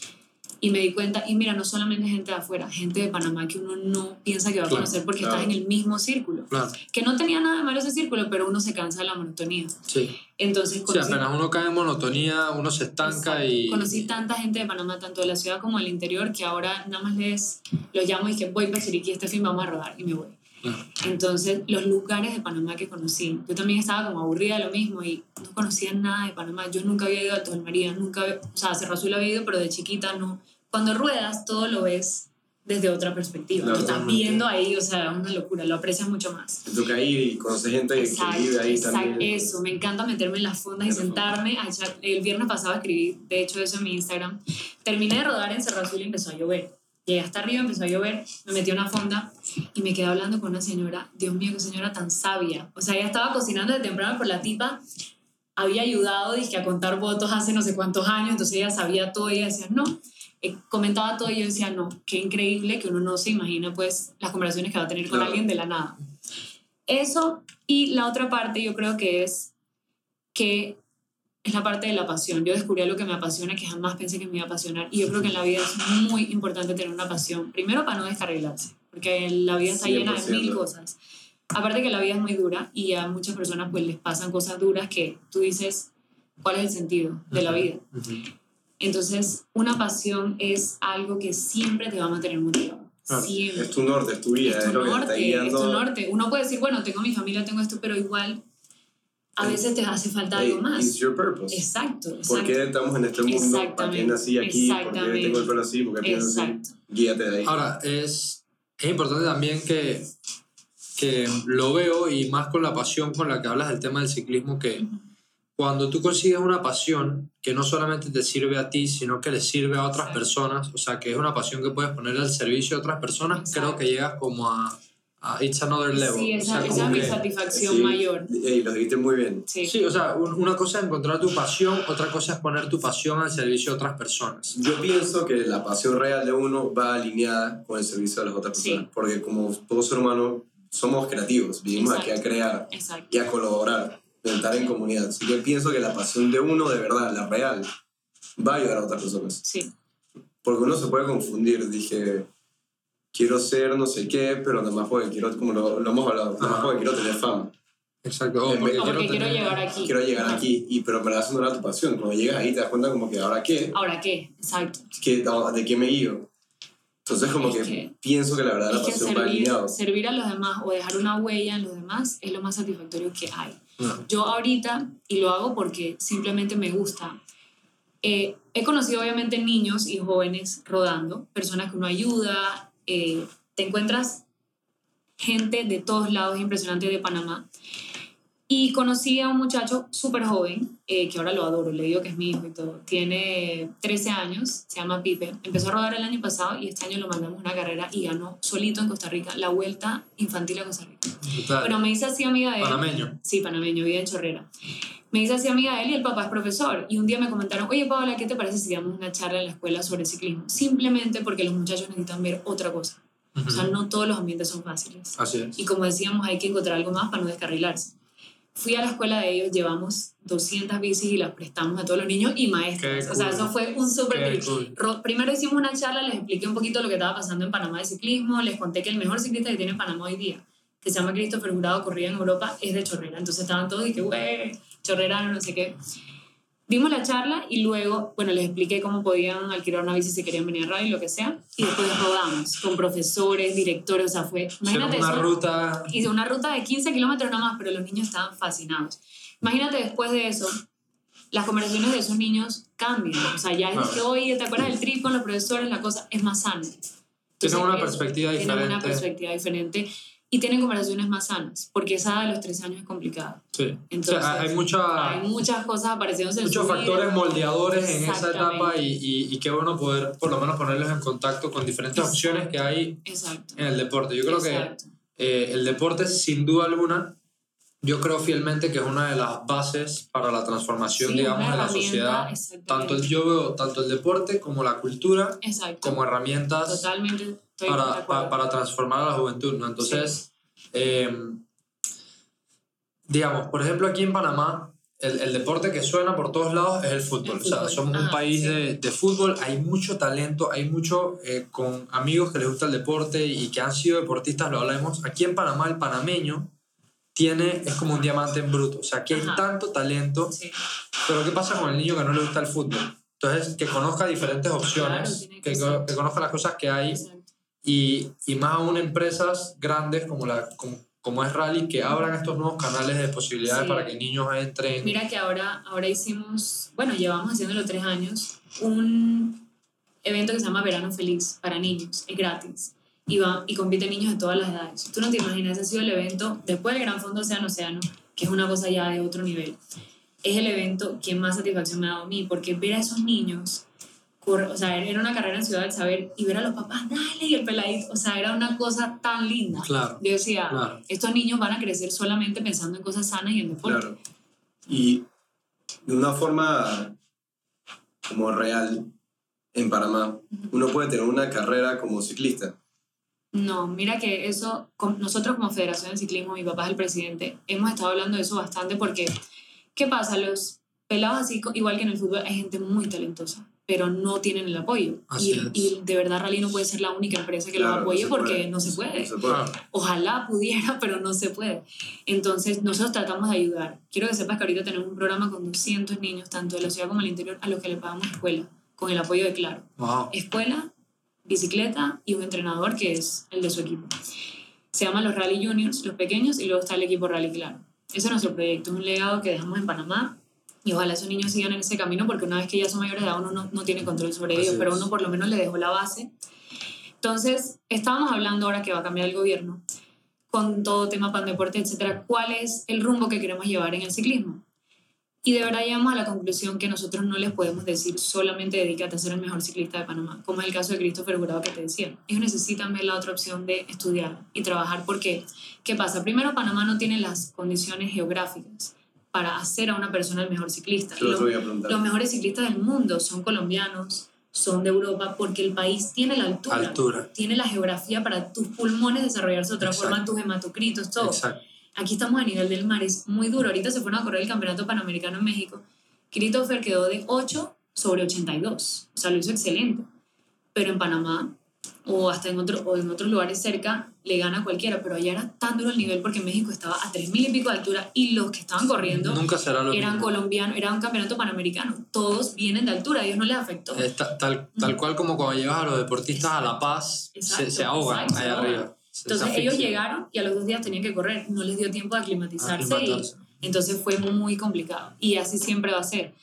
y me di cuenta, y mira, no solamente gente de afuera, gente de Panamá que uno no piensa que va a Claro, conocer porque claro. estás en el mismo círculo. Claro, Que no tenía nada de malo ese círculo, pero uno se cansa de la monotonía. sí. Entonces, Sí, conocí, apenas uno cae en monotonía, uno se estanca Exacto. y... conocí tanta gente de Panamá, tanto de la ciudad como del interior, que ahora nada más les los llamo y que voy para Chiriquí, este fin vamos a rodar, y me voy. Entonces, los lugares de Panamá que conocí, yo también estaba como aburrida de lo mismo y no conocía nada de Panamá. Yo nunca había ido a Alto María, nunca, había- o sea, a Cerro Azul había ido, pero de chiquita no. Cuando ruedas, todo lo ves desde otra perspectiva. Lo estás viendo ahí, o sea, es una locura, lo aprecias mucho más. Te toca ir y conocer gente que Exacto, vive ahí exacto, también. eso, me encanta meterme en las fondas y sentarme a echar. El viernes pasado escribí, de hecho, eso en mi Instagram. Terminé de rodar en Cerro Azul y empezó a llover. Llegué hasta arriba, empezó a llover, me metí a una fonda y me quedé hablando con una señora. Dios mío, qué señora tan sabia. O sea, ella estaba cocinando de temprano, por la tipa había ayudado dije, a contar votos hace no sé cuántos años, entonces ella sabía todo y ella decía, no. Eh, comentaba todo y yo decía, no, qué increíble que uno no se imagina pues las conversaciones que va a tener con alguien de la nada. Eso y la otra parte yo creo que es que es la parte de la pasión. Yo descubrí algo que me apasiona que jamás pensé que me iba a apasionar y yo creo que en la vida es muy importante tener una pasión. Primero para no descarrilarse, porque la vida está llena de 100%. mil cosas. Aparte que la vida es muy dura y a muchas personas pues les pasan cosas duras que tú dices, ¿cuál es el sentido de la vida? Entonces, una pasión es algo que siempre te va a mantener motivado. Siempre. Es tu norte, es tu vida, Es es, tu lo que te está norte, es guiando. tu norte. Uno puede decir, bueno, tengo mi familia, tengo esto, pero igual a veces te hace falta Hey, algo más. It's your purpose. Exacto, exacto. ¿Por qué estamos en este mundo? ¿Para qué nací aquí? ¿Por qué tengo el pelo así? ¿Por qué pienso así? Exacto. Guíate de ahí. Ahora, es, es importante también que, que lo veo y más con la pasión con la que hablas del tema del ciclismo, que Ujú. cuando tú consigues una pasión que no solamente te sirve a ti, sino que le sirve a otras personas, o sea, que es una pasión que puedes poner al servicio de otras personas, Exacto. creo que llegas como a, a It's Another Level. Sí, o esa, sea, esa es mi que- satisfacción Sí, mayor. Ey, lo dijiste muy bien. Sí. Sí, o sea, un- una cosa es encontrar tu pasión, otra cosa es poner tu pasión al servicio de otras personas. Yo pienso que la pasión real de uno va alineada con el servicio de las otras Sí. personas. Porque como todo ser humano, somos creativos. Vinimos aquí a Exacto. crear Exacto. y a colaborar, a estar en comunidad. Así que pienso que la pasión de uno, de verdad, la real, va a ayudar a otras personas. Sí, Porque uno se puede confundir. Dije, quiero ser no sé qué, pero nada más porque quiero, como lo, lo hemos hablado, nada más porque quiero tener fama. Exacto. O En porque porque quiero tener- llegar aquí. Quiero llegar aquí, y, pero en verdad eso no era tu pasión. Cuando llegas ahí te das cuenta como que, ¿ahora qué? ¿Ahora qué? Exacto. ¿Qué- ¿De qué me guío? Entonces como Es que, que- pienso que la verdad la pasión va servir, alineado. servir a los demás o dejar una huella en los demás es lo más satisfactorio que hay. No. Yo ahorita, y lo hago porque simplemente me gusta, eh, he conocido obviamente niños y jóvenes rodando, personas que uno ayuda, eh, te encuentras gente de todos lados, impresionante de Panamá, Y conocí a un muchacho súper joven, eh, que ahora lo adoro, le digo que es mi hijo y todo. Tiene 13 años, se llama Pipe. Empezó a rodar el año pasado y este año lo mandamos a una carrera y ganó solito en Costa Rica la vuelta infantil a Costa Rica. Pero me dice así amiga de él. Panameño. Sí, panameño, vive en Chorrera. Me dice así amiga de él y el papá es profesor. Y un día me comentaron, oye Paola, ¿qué te parece si damos una charla en la escuela sobre ciclismo? Simplemente porque los muchachos necesitan ver otra cosa. O sea, no todos los ambientes son fáciles. Así es. Y como decíamos, hay que encontrar algo más para no descarrilarse. Fui a la escuela de ellos, llevamos 200 bicis y las prestamos a todos los niños y maestras. Qué O sea, cool. eso fue un súper... Cool. Ro- Primero hicimos una charla, les expliqué un poquito lo que estaba pasando en Panamá de ciclismo, les conté que el mejor ciclista que tiene Panamá hoy día, que se llama Christopher Jurado, corría en Europa, es de Chorrera. Entonces estaban todos y que, güey, Chorrera, no sé qué. Dimos la charla y luego, bueno, les expliqué cómo podían alquilar una bici si querían venir a radio y lo que sea. Y después rodamos con profesores, directores, o sea, fue... Imagínate una eso. ruta. Hice una ruta de 15 kilómetros nada más, pero los niños estaban fascinados. Imagínate después de eso, las conversaciones de esos niños cambian. O sea, ya es que, oye, ¿te acuerdas del trip con los profesores? La cosa es más sana. Tienen una perspectiva Tienen una diferente. perspectiva diferente y tienen conversaciones más sanas, porque esa de los 13 años es complicada. Sí. Entonces, o sea, hay mucha, Hay muchas cosas apareciéndose en muchos su factores vida. moldeadores en esa etapa y, y, y qué bueno poder por lo menos ponerlos en contacto con diferentes Exacto. opciones que hay Exacto. en el deporte. Yo creo Exacto. que eh, el deporte, sin duda alguna, yo creo fielmente que es una de las bases para la transformación, Sí, digamos, de la sociedad. Tanto el, yo veo tanto el deporte como la cultura Exacto. como herramientas para, acuerdo. pa- para transformar a la juventud, ¿no? Entonces, eh, digamos, por ejemplo, aquí en Panamá, el, el deporte que suena por todos lados es el fútbol. El O sea, fútbol. somos un Ajá, país sí. de, de fútbol, hay mucho talento, hay mucho eh, con amigos que les gusta el deporte y que han sido deportistas, lo hablamos. Aquí en Panamá, el panameño tiene, es como un diamante en bruto. O sea, aquí hay Ajá. tanto talento, Sí. pero ¿qué pasa con el niño que no le gusta el fútbol? Entonces, que conozca diferentes opciones, que, conozca las cosas que hay y, y más aún empresas grandes como, la, como, como es Rally que abran estos nuevos canales de posibilidades Sí. para que niños entren. Mira que ahora, ahora hicimos, bueno, llevamos haciéndolo tres años, un evento que se llama Verano Feliz para niños, es gratis. Y, va, y compiten niños de todas las edades. Tú no te imaginas, ese ha sido el evento, después del Gran Fondo Océano Océano, que es una cosa ya de otro nivel. Es el evento que más satisfacción me ha dado a mí, porque ver a esos niños, o sea, era una carrera en Ciudad del Saber, y ver a los papás, dale, y el peladito, o sea, era una cosa tan linda. Claro, Yo decía, claro. estos niños van a crecer solamente pensando en cosas sanas y en deporte. Claro. Y de una forma como real, en Panamá, uno puede tener una carrera como ciclista. No, mira que eso, con- nosotros como Federación de Ciclismo, mi papá es el presidente, hemos estado hablando de eso bastante porque, ¿qué pasa? Los pelados así, igual que en el fútbol, hay gente muy talentosa, pero no tienen el apoyo. Y, de verdad Rally no puede ser la única empresa que los Claro, apoye se porque puede. no se puede. No se puede. Claro. Ojalá pudiera, pero no se puede. Entonces, nosotros tratamos de ayudar. Quiero que sepas que ahorita tenemos un programa con 200 niños, tanto de la ciudad como del interior, a los que le pagamos escuela, con el apoyo de Claro Wow. escuela, bicicleta y un entrenador que es el de su equipo. Se llaman los Rally Juniors, los pequeños, y luego está el equipo Rally Claro. Ese es nuestro proyecto, es un legado que dejamos en Panamá y ojalá esos niños sigan en ese camino porque una vez que ya son mayores de edad uno no, no tiene control sobre Así ellos, pero uno por lo menos le dejó la base. Entonces, estábamos hablando ahora que va a cambiar el gobierno con todo tema pan deporte, etcétera, cuál es el rumbo que queremos llevar en el ciclismo. Y de verdad llegamos a la conclusión que nosotros no les podemos decir solamente dedícate a ser el mejor ciclista de Panamá, como es el caso de Christopher Jurado que te decía. Ellos necesitan ver la otra opción de estudiar y trabajar porque, ¿qué pasa? Primero, Panamá no tiene las condiciones geográficas para hacer a una persona el mejor ciclista. Yo Los- te voy a preguntar. los mejores ciclistas del mundo son colombianos, son de Europa, porque el país tiene la altura, Altura. tiene la geografía para tus pulmones desarrollarse de otra Exacto. forma, tus hematocritos, todo. Exacto. Aquí estamos a nivel del mar, es muy duro. Ahorita se fueron a correr el campeonato panamericano en México. Christopher quedó de 8 sobre 82, o sea, lo hizo excelente. Pero en Panamá o hasta en, otro, o en otros lugares cerca le gana a cualquiera, pero allá era tan duro el nivel porque México estaba a 3.000 y pico de altura y los que estaban corriendo Nunca será lo eran colombianos, era un campeonato panamericano. Todos vienen de altura, a ellos no les afectó. Es ta- tal, tal cual como cuando llevas a los deportistas a La Paz, se, Exacto, se ahogan exacto, se allá arriba. Entonces ellos llegaron y a los dos días tenían que correr, no les dio tiempo de aclimatizarse. y- entonces fue muy complicado y así siempre va a ser.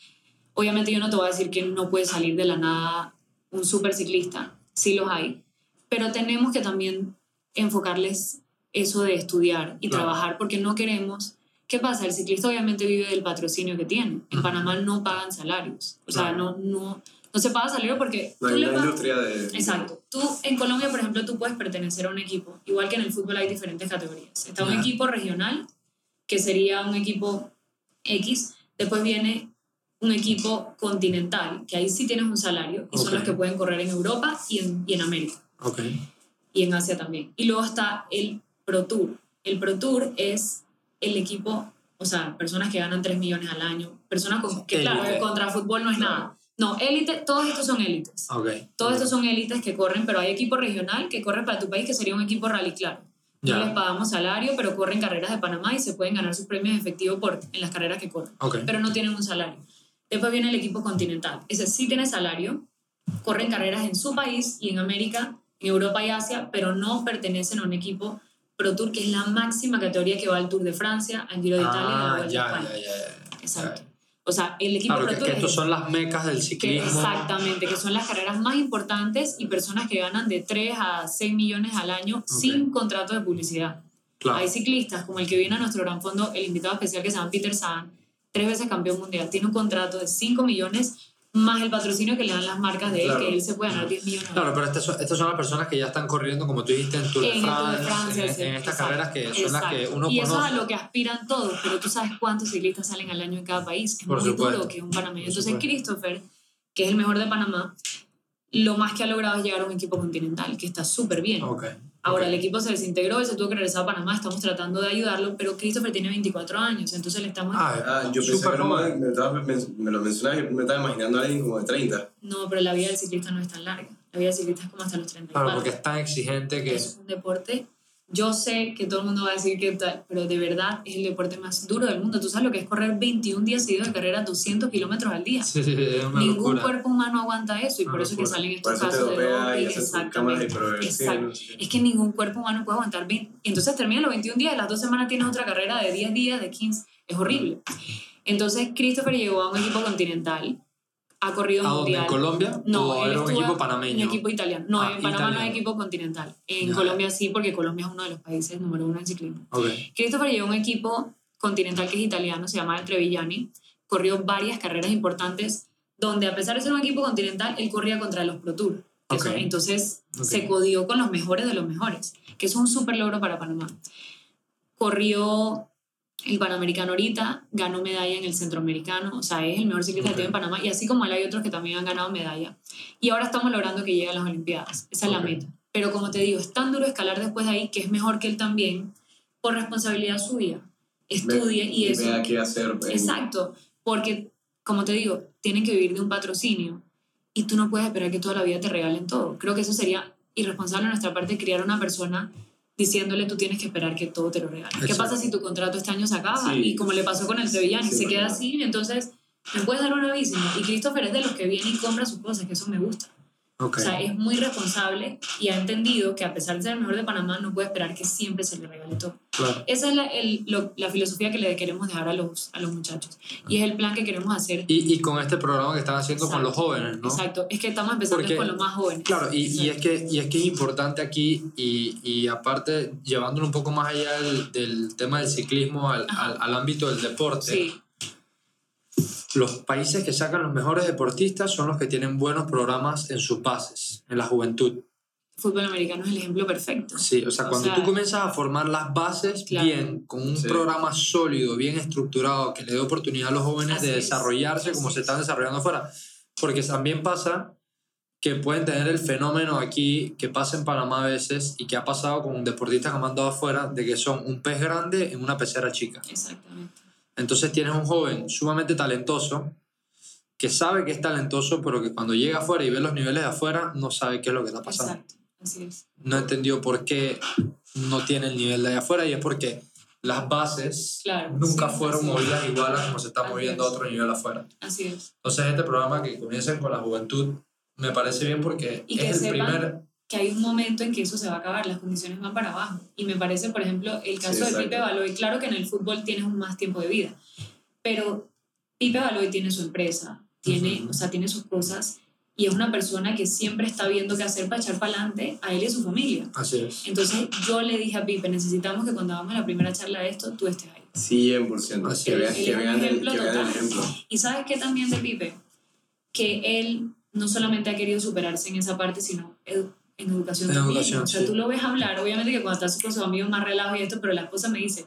Obviamente yo no te voy a decir que no puede salir de la nada un super ciclista, sí los hay, pero tenemos que también enfocarles eso de estudiar y Claro. trabajar porque no queremos que ¿Qué pasa? El ciclista obviamente vive del patrocinio que tiene. En. Panamá no pagan salarios. O sea, no, no, no se paga salario porque No tú hay le una pagas- industria de... Exacto. Tú en Colombia, por ejemplo, tú puedes pertenecer a un equipo. Igual que en el fútbol hay diferentes categorías. Está un equipo regional, que sería un equipo X. Después viene un equipo continental, que ahí sí tienes un salario y son los que pueden correr en Europa y en, y en América Ok. y en Asia también. Y luego está el Pro Tour. El Pro Tour es el equipo, o sea, personas que ganan 3 millones al año, personas con, que claro, contra fútbol no es nada. No, élite, todos estos son élites. Ok. Todos estos son élites que corren, pero hay equipo regional que corre para tu país, que sería un equipo rally, claro. No Ya. les pagamos salario, pero corren carreras de Panamá y se pueden ganar sus premios efectivos por, en las carreras que corren. Pero no tienen un salario. Después viene el equipo continental. Ese sí tiene salario, corren carreras en su país y en América, en Europa y Asia, pero no pertenecen a un equipo Pro Tour, que es la máxima categoría que va al Tour de Francia, al Giro de Italia y a la Ah, Vuelta ya, España. ya, ya, ya. Exacto. O sea, el equipo Claro, Pro que, Tour que es estos son las mecas del Que ciclismo. exactamente, que son las carreras más importantes y personas que ganan de 3 a 6 millones al año sin contrato de publicidad. Claro. Hay ciclistas como el que viene a nuestro gran fondo, el invitado especial que se llama Peter Sagan, tres veces campeón mundial, tiene un contrato de 5 millones más el patrocinio que le dan las marcas de él, Claro. que él se puede ganar 10 millones. al Claro, pero estas son, estas son las personas que ya están corriendo, como tú dijiste, en Tour de En France, Francia, en, sí, en estas exacto, carreras que son las que exacto. uno Y eso es conoce. a lo que aspiran todos, pero tú sabes cuántos ciclistas salen al año en cada país. Es Por muy supuesto. duro que un panameño. Entonces. Christopher, que es el mejor de Panamá, lo más que ha logrado es llegar a un equipo continental, que está súper bien. Ok. Ahora, el equipo se desintegró, él se tuvo que regresar a Panamá, estamos tratando de ayudarlo, pero Christopher tiene 24 años, entonces le estamos... Ah, Ah, yo pensé que joven. me, estabas- me, me lo mencionabas y me estaba imaginando a alguien como de 30. No, pero la vida del ciclista no es tan larga. La vida del ciclista es como hasta los 34. Claro, porque es tan exigente que... Es un deporte. Yo sé que todo el mundo va a decir que tal, pero de verdad es el deporte más duro del mundo. Tú sabes lo que es correr 21 días seguidos de carrera 200 kilómetros al día. Sí, sí, es una Ningún locura. cuerpo humano aguanta eso y Una por eso es que locura. salen estos casos de y doping. Exactamente. Exacto. Es que ningún cuerpo humano puede aguantar 20. Y entonces termina los 21 días, las dos semanas tienes otra carrera de 10 días, de 15. Es horrible. Entonces Christopher llegó a un equipo continental, ha corrido ¿A dónde? mundial. ¿En Colombia? No, ¿O era un equipo panameño? Un equipo italiano. No, Ah, en Panamá no hay italiano. equipo continental. En. Colombia sí, porque Colombia es uno de los países número uno en ciclismo. Ok. Christopher llevó un equipo continental que es italiano, se llama el Trevigiani. Corrió varias carreras importantes donde, a pesar de ser un equipo continental, él corría contra los Pro Tour. que Ok. son- entonces Ok. se codió con los mejores de los mejores, que es un súper logro para Panamá. Corrió el Panamericano ahorita, ganó medalla en el Centroamericano, o sea, es el mejor ciclista Ok. que tiene en Panamá, y así como él hay otros que también han ganado medalla. Y ahora estamos logrando que llegue a las Olimpiadas, esa es la meta. Pero como te digo, es tan duro escalar después de ahí que es mejor que él también, por responsabilidad suya, estudie y eso. vea qué hacer. Exacto, porque como te digo, tienen que vivir de un patrocinio y tú no puedes esperar que toda la vida te regalen todo. Creo que eso sería irresponsable de nuestra parte criar a una persona diciéndole tú tienes que esperar que todo te lo regalen. ¿Qué Exacto. pasa si tu contrato este año se acaba? Sí. Y como le pasó con el Sevillani, Sí, se queda así, entonces me puedes dar un aviso. Y Christopher es de los que viene y compra sus cosas, que eso me gusta. Ok. O sea, es muy responsable y ha entendido que a pesar de ser el mejor de Panamá, no puede esperar que siempre se le regale todo. Claro. Esa es la, el- lo- la filosofía que le queremos dejar a los, a los muchachos. Y es el plan que queremos hacer. Y, y con este programa que están haciendo con Exacto. los jóvenes, ¿no? Exacto. Es que estamos empezando Porque- con los más jóvenes. Claro, y, y es que, y es que es importante aquí, y, y aparte, llevándolo un poco más allá del, del tema del ciclismo al, al, al ámbito del deporte, Sí, los países que sacan los mejores deportistas son los que tienen buenos programas en sus bases, en la juventud. fútbol americano es el ejemplo perfecto. Sí, o sea, O cuando sea- tú comienzas a formar las bases Claro. bien, con un Sí. programa sólido, bien estructurado, que le dé oportunidad a los jóvenes Así de es, desarrollarse como así se es. están desarrollando afuera. Porque también pasa que pueden tener el fenómeno aquí que pasa en Panamá a veces y que ha pasado con deportistas que han mandado afuera, de que son un pez grande en una pecera chica. Exactamente. Entonces tienes un joven sumamente talentoso que sabe que es talentoso, pero que cuando llega afuera y ve los niveles de afuera, no sabe qué es lo que está pasando Exacto. Así es. no entendió por qué no tiene el nivel de allá afuera y es porque las bases Claro, nunca sí, fueron movidas igual a como se está moviendo a otro nivel afuera. Así es. Entonces este programa que comiencen con la juventud me parece bien porque Y es el sepan primer... que hay un momento en que eso se va a acabar, las condiciones van para abajo. Y me parece, por ejemplo, el caso de exacto. Pipe Baloy, claro que en el fútbol tienes un más tiempo de vida, pero Pipe Baloy tiene su empresa, tiene, Ujú. o sea, tiene sus cosas y es una persona que siempre está viendo qué hacer para echar para adelante a él y a su familia. Así es. Entonces yo le dije a Pipe, necesitamos que cuando hagamos la primera charla de esto, tú estés ahí. 100%. Así que Él que vean el, que vean el ejemplo. Y sabes qué también de Pipe, que él no solamente ha querido superarse en esa parte, sino en educación En también. educación, o sea, sí. tú lo ves hablar, obviamente que cuando estás con sus amigos más relajo y esto, pero la esposa me dice,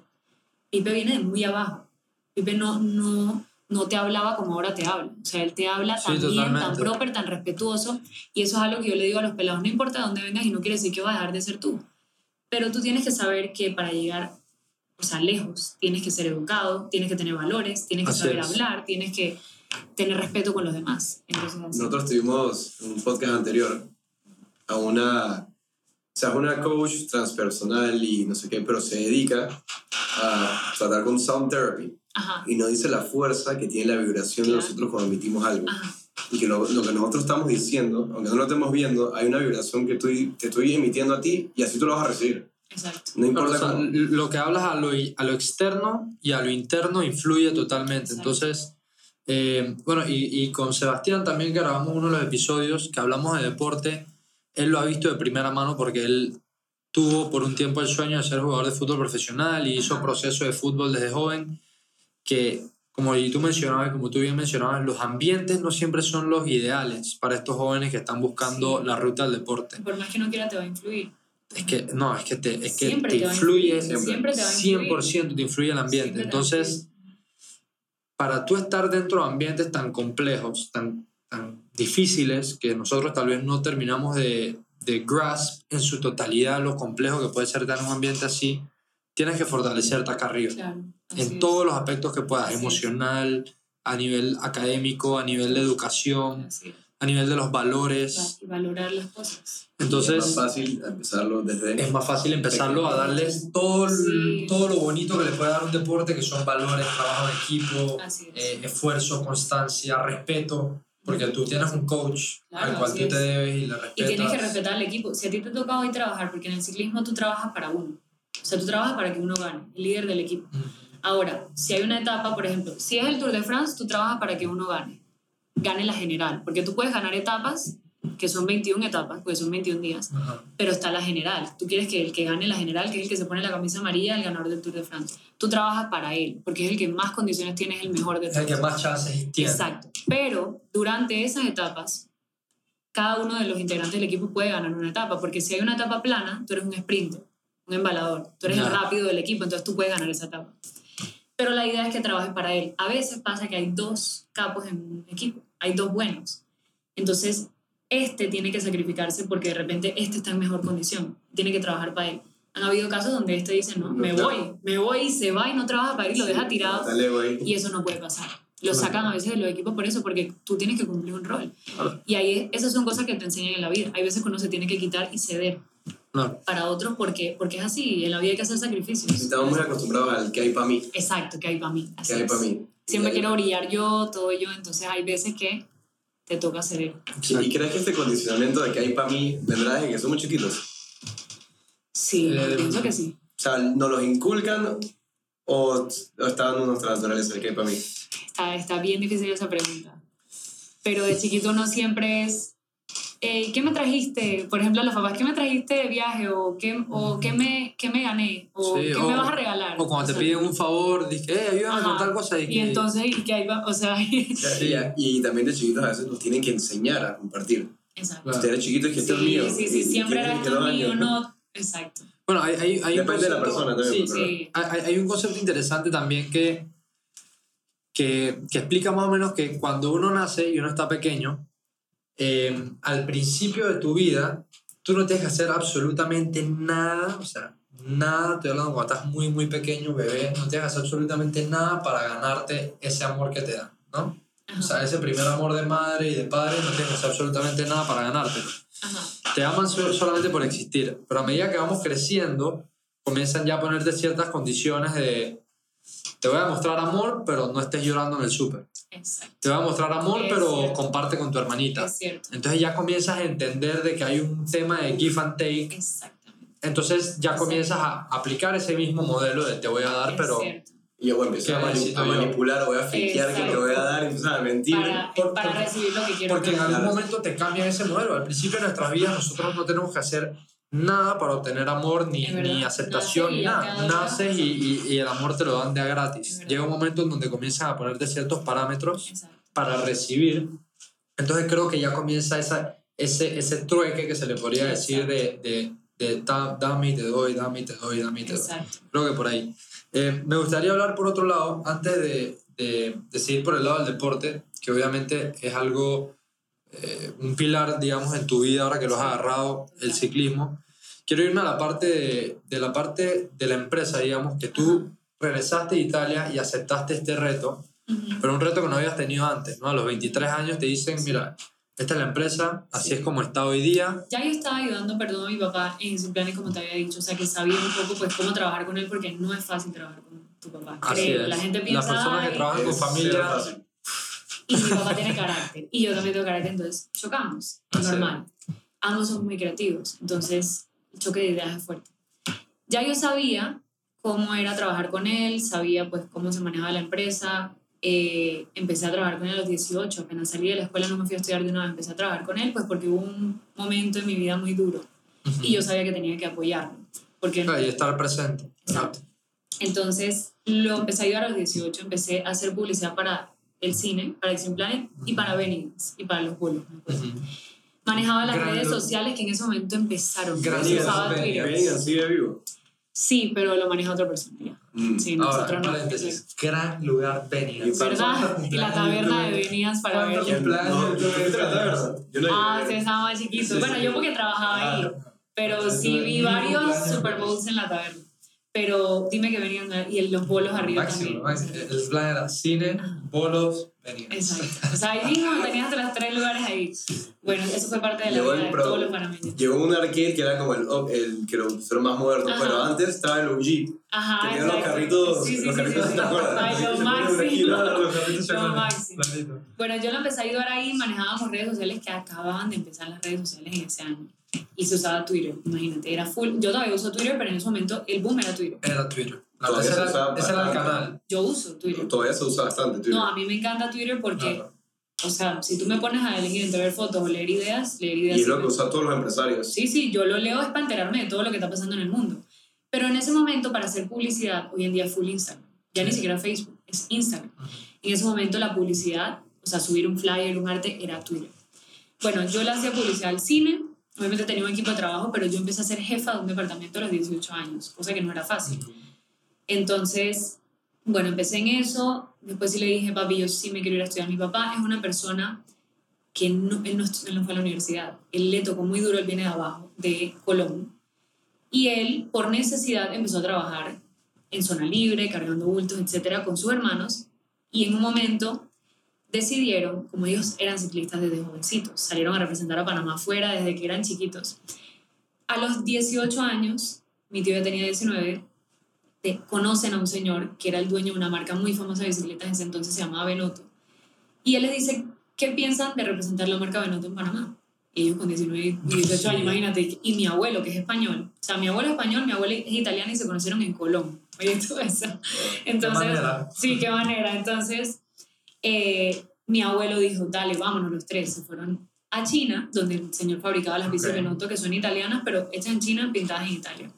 Pipe viene de muy abajo. Pipe no, no, no te hablaba como ahora te habla. O sea, él te habla Sí, tan bien, tan proper, tan respetuoso. Y eso es algo que yo le digo a los pelados, no importa dónde vengas y no quiere decir que vas a dejar de ser tú. Pero tú tienes que saber que para llegar, o sea, lejos, tienes que ser educado, tienes que tener valores, tienes que Así saber es. hablar, tienes que tener respeto con los demás. Entonces. Nosotros tuvimos un podcast anterior a una, o sea, es una coach transpersonal y no sé qué, pero se dedica a tratar con sound therapy Ajá, y nos dice la fuerza que tiene la vibración de Claro. nosotros cuando emitimos algo. ajá, Y que lo, lo que nosotros estamos diciendo, aunque no lo estemos viendo, hay una vibración que estoy, te estoy emitiendo a ti y así tú lo vas a recibir. exacto. No importa o sea, cómo. lo que hablas a lo, a lo externo y a lo interno influye totalmente. Exacto. Entonces, eh, bueno, y, y con Sebastián también que grabamos uno de los episodios que hablamos de deporte, él lo ha visto de primera mano porque él tuvo por un tiempo el sueño de ser jugador de fútbol profesional y hizo proceso de fútbol desde joven, que como tú mencionabas, como tú bien mencionabas, los ambientes no siempre son los ideales para estos jóvenes que están buscando Sí. la ruta del deporte. Por más que no quiera, te va a influir. Es que, no, es que te, es que te influye, siempre te va a influir. 100% te influye el ambiente. Siempre Entonces, para tú estar dentro de ambientes tan complejos, tan, tan difíciles, que nosotros tal vez no terminamos de, de grasp en su totalidad lo complejo que puede ser en un ambiente así, tienes que fortalecerte acá arriba. Claro. En es. todos los aspectos que puedas, Así es. emocional, a nivel académico, a nivel de educación, es. a nivel de los valores. Y valorar las cosas. Entonces, es más fácil empezarlo desde... es más fácil empezarlo a darles todo, el- Sí. todo lo bonito que le puede dar un deporte, que son valores, trabajo en equipo, es. eh, esfuerzo, constancia, respeto, porque tú tienes un coach Claro, al cual tú te es. debes y le Y respetas. tienes que respetar al equipo. Si a ti te toca hoy trabajar, porque en el ciclismo tú trabajas para uno. O sea, tú trabajas para que uno gane, el líder del equipo. Ahora, si hay una etapa, por ejemplo, si es el Tour de France, tú trabajas para que uno gane. Gane la general. Porque tú puedes ganar etapas, que son 21 etapas, porque son 21 días, Ajá. pero está la general. Tú quieres que el que gane la general, que es el que se pone la camisa amarilla, el ganador del Tour de France. Tú trabajas para él, porque es el que más condiciones tiene, es el mejor de Es el todos. que más chances tiene. Exacto. Pero durante esas etapas, cada uno de los integrantes del equipo puede ganar una etapa, porque si hay una etapa plana, tú eres un sprinter, un embalador, tú eres el Ya. rápido del equipo, entonces tú puedes ganar esa etapa. Pero la idea es que trabajes para él. A veces pasa que hay dos capos en un equipo, hay dos buenos. Entonces, este tiene que sacrificarse porque de repente este está en mejor condición, tiene que trabajar para él. Han habido casos donde este dice, no, No, me voy, me voy y se va y no trabaja para él lo deja tirado. Dale. Y eso no puede pasar. Lo sacan a veces de los equipos por eso, porque tú tienes que cumplir un rol. Claro. Y ahí esas son cosas que te enseñan en la vida. Hay veces que uno se tiene que quitar y ceder No. para otros porque, porque es así. En la vida hay que hacer sacrificios. Estamos muy acostumbrados al que hay para mí. Exacto, que hay para mí. Así Que hay para mí. Siempre quiero brillar yo, todo yo, entonces hay veces que te toca ceder. ¿Y, y crees que este condicionamiento de que hay para mí vendrá desde que somos chiquitos? Sí, Eh, pienso que sí. O sea, ¿nos los inculcan o, o está en nuestra naturaleza el que hay para mí? Está, está bien difícil esa pregunta. Pero de chiquito uno siempre es, "Ey, ¿qué me trajiste? Por ejemplo, a los papás, ¿qué me trajiste de viaje? ¿O qué, o qué, me, qué me gané? ¿O Sí, qué o- me vas a regalar? O cuando te sea, piden un favor, dices, eh, ayúdame con Ajá. tal cosa. Y, Y que- entonces, ¿y qué hay? va- O sea, Sí. Y, y también de chiquitos a veces nos tienen que enseñar a compartir. exacto. Claro. Ustedes chiquitos que esto es Sí, mío. sí, sí, y siempre era que esto mío, no. Exacto. Bueno, hay, hay, hay un Depende de la concepto- persona también, sí, Sí. Hay, hay un concepto interesante también que, que, que explica más o menos que cuando uno nace y uno está pequeño, eh, al principio de tu vida, tú no tienes que hacer absolutamente nada, o sea, nada, estoy hablando cuando estás muy, muy pequeño, bebé, no tienes que hacer absolutamente nada para ganarte ese amor que te dan, ¿no? Ajá. O sea, ese primer amor de madre y de padre no tienes que hacer absolutamente nada para ganártelo Ajá. te aman so- solamente por existir. Pero a medida que vamos creciendo, comienzan ya a ponerte ciertas condiciones de te voy a mostrar amor, pero no estés llorando en el súper. Te voy a mostrar amor, Es pero cierto. comparte con tu hermanita. Es cierto. Entonces ya comienzas a entender de que hay un tema de give and take. Exactamente. Entonces ya comienzas a aplicar ese mismo modelo de te voy a dar, Es pero, cierto. Y yo, empecé a, ¿Qué mani- necesito a manipular, voy a fakear que te voy a dar y empezar a mentir. para, Por- para recibir lo que quiero. Porque en algún momento te cambian ese modelo. Al principio de nuestras vidas nosotros no tenemos que hacer nada para obtener amor, ni, ni aceptación, ni nada. Naces y, y- y el amor te lo dan de a gratis. Llega un momento en donde comienzan a ponerte ciertos parámetros Exacto. para recibir. Entonces creo que ya comienza esa, ese, ese trueque que se le podría decir de, de, de da- dame y te doy, dame y te doy, dame y te doy. Exacto. Creo que por ahí. Eh, me gustaría hablar por otro lado, antes de, de, de seguir por el lado del deporte, que obviamente es algo, eh, un pilar, digamos, en tu vida ahora que lo has agarrado, el ciclismo. Quiero irme a la parte de, de la parte de la empresa, digamos, que tú regresaste a Italia y aceptaste este reto, pero un reto que no habías tenido antes, ¿no? A los 23 años te dicen, mira, esta es la empresa, así Sí. es como está hoy día. Ya yo estaba ayudando, perdón, a mi papá en sus planes, como te había dicho, o sea, que sabía un poco, pues, cómo trabajar con él, porque no es fácil trabajar con tu papá. Así Creo. es. La gente Las piensa, personas que "Ay, trabajan con familia. Y mi papá tiene carácter, y yo también tengo carácter, entonces chocamos, es Así es. normal. Ambos somos muy creativos, entonces el choque de ideas es fuerte. Ya yo sabía cómo era trabajar con él, sabía pues cómo se manejaba la empresa, eh, empecé a trabajar con él a los 18, apenas salí de la escuela no me fui a estudiar de una vez, empecé a trabajar con él pues porque hubo un momento en mi vida muy duro y yo sabía que tenía que apoyarlo. Porque y estar presente. Exacto. Entonces lo empecé a ayudar a los 18, empecé a hacer publicidad para el cine, para Action Planet y para Benny's y para los bolos. Manejaba las Gran redes sociales que en ese momento empezaron. Se usaba Twitter. Sigue vivo. Sí, pero lo maneja otra persona. ya. Mm. Sí, Ahora, nosotros no. paréntesis, gran lugar Benny. Y ¿Verdad? Y la taberna de Benny's para ¿Cuántos verlo. cumpleaños No. Yo no Ah, sí, estaba más chiquito. Sí, bueno, sí. yo porque trabajaba ahí. Pero sí vi varios Super Bowls en la taberna. Pero dime que venían y los bolos arriba Máximo, también. máximo. El plan era cine, bolos, Benny. Exacto. O sea, ahí mismo tenías los tres lugares ahí. Bueno, eso fue parte de la Llegó vida de pro. todos los panameños. Llegó un arcade que era como el, el que lo pusieron más moderno, Ajá. pero antes estaba el OG. Ajá, Tenía los carritos, Sí, sí, los sí, carritos, sí, ¿te acuerdas? Ay, Que lo máximo. Los carritos Lo máximo. Bueno, yo lo empecé a ayudar ahí, manejábamos redes sociales que acababan de empezar las redes sociales en ese año. Y se usaba Twitter, imagínate, era full. Yo todavía uso Twitter, pero en ese momento el boom era Twitter. Era Twitter. La- Todavía ese, se era, usaba ese era el canal. Yo uso Twitter. Todavía se usa bastante Twitter. No, a mí me encanta Twitter porque, Claro. o sea, si tú me pones a elegir entre ver fotos o leer ideas, leer ideas. y es sí lo que usan todos los empresarios. Sí, sí, yo lo leo es para enterarme de todo lo que está pasando en el mundo. Pero en ese momento, para hacer publicidad, hoy en día es full Instagram. Ya ni siquiera Facebook, es Instagram. En ese momento la publicidad, o sea, subir un flyer, un arte, era Twitter. Bueno, yo le hacía publicidad al cine, obviamente tenía un equipo de trabajo, pero yo empecé a ser jefa de un departamento a los 18 años, cosa que no era fácil. Entonces, bueno, empecé en eso, después sí le dije, papi, yo sí me quiero ir a estudiar. Mi papá es una persona que no, él, no, él no fue a la universidad, él le tocó muy duro, él viene de abajo, de Colón, y él, por necesidad, empezó a trabajar en zona libre, cargando bultos, etcétera, con sus hermanos, y en un momento decidieron, como ellos eran ciclistas desde jovencitos, salieron a representar a Panamá afuera desde que eran chiquitos. A los 18 años, mi tío ya tenía 19, te- conocen a un señor que era el dueño de una marca muy famosa de bicicletas en ese entonces, se llamaba Benoto. Y él les dice, ¿qué piensan de representar la marca Benoto en Panamá? Y ellos con 19 y 18 años, imagínate. Y mi abuelo, que es español. O sea, mi abuelo es español, mi abuela es italiana y se conocieron en Colón. Oye, todo eso. Entonces, manera. sí, qué manera. Entonces, eh, mi abuelo dijo, dale, vámonos los tres. Se fueron a China, donde el señor fabricaba las bicis Ok. Benotto, que son italianas, pero hechas en China, pintadas en Italia.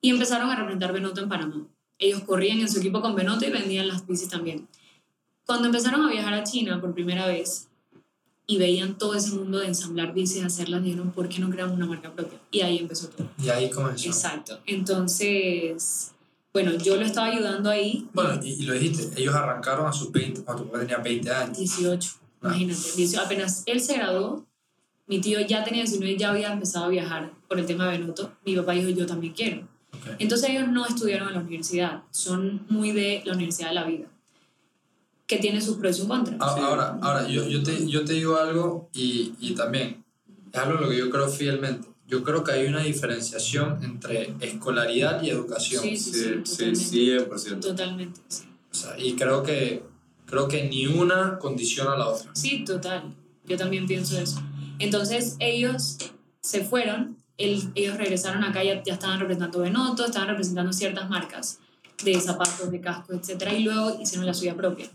Y empezaron a representar Benotto en Panamá. Ellos corrían en su equipo con Benotto y vendían las bicis también. Cuando empezaron a viajar a China por primera vez y veían todo ese mundo de ensamblar bicis, hacerlas, dijeron, ¿por qué no creamos una marca propia? Y ahí empezó todo. Y ahí comenzó. Exacto. Entonces, bueno, yo lo estaba ayudando ahí. Bueno, y, y lo dijiste, ellos arrancaron a sus 20, cuando tu papá tenía 20 años. 18, Ah. imagínate. 18, apenas él se graduó, mi tío ya tenía 19 y ya había empezado a viajar por el tema de Benotto. Mi papá dijo, yo también quiero. Ok. Entonces ellos no estudiaron en la universidad, son muy de la Universidad de la Vida, que tiene sus pros y sus contras. A- Sí. Ahora, ahora yo, yo, te, yo te digo algo y, y también es algo en lo que yo creo fielmente. Yo creo que hay una diferenciación entre escolaridad y educación. Sí, sí, Sí, sí, sí, totalmente. 100%. Totalmente, sí. O sea, y creo que, creo que ni una condiciona a la otra. Sí, total. Yo también pienso eso. Entonces ellos se fueron, el- ellos regresaron acá, ya, ya estaban representando Benotto, estaban representando ciertas marcas. de zapatos, de cascos, etc. Y luego hicieron la suya propia.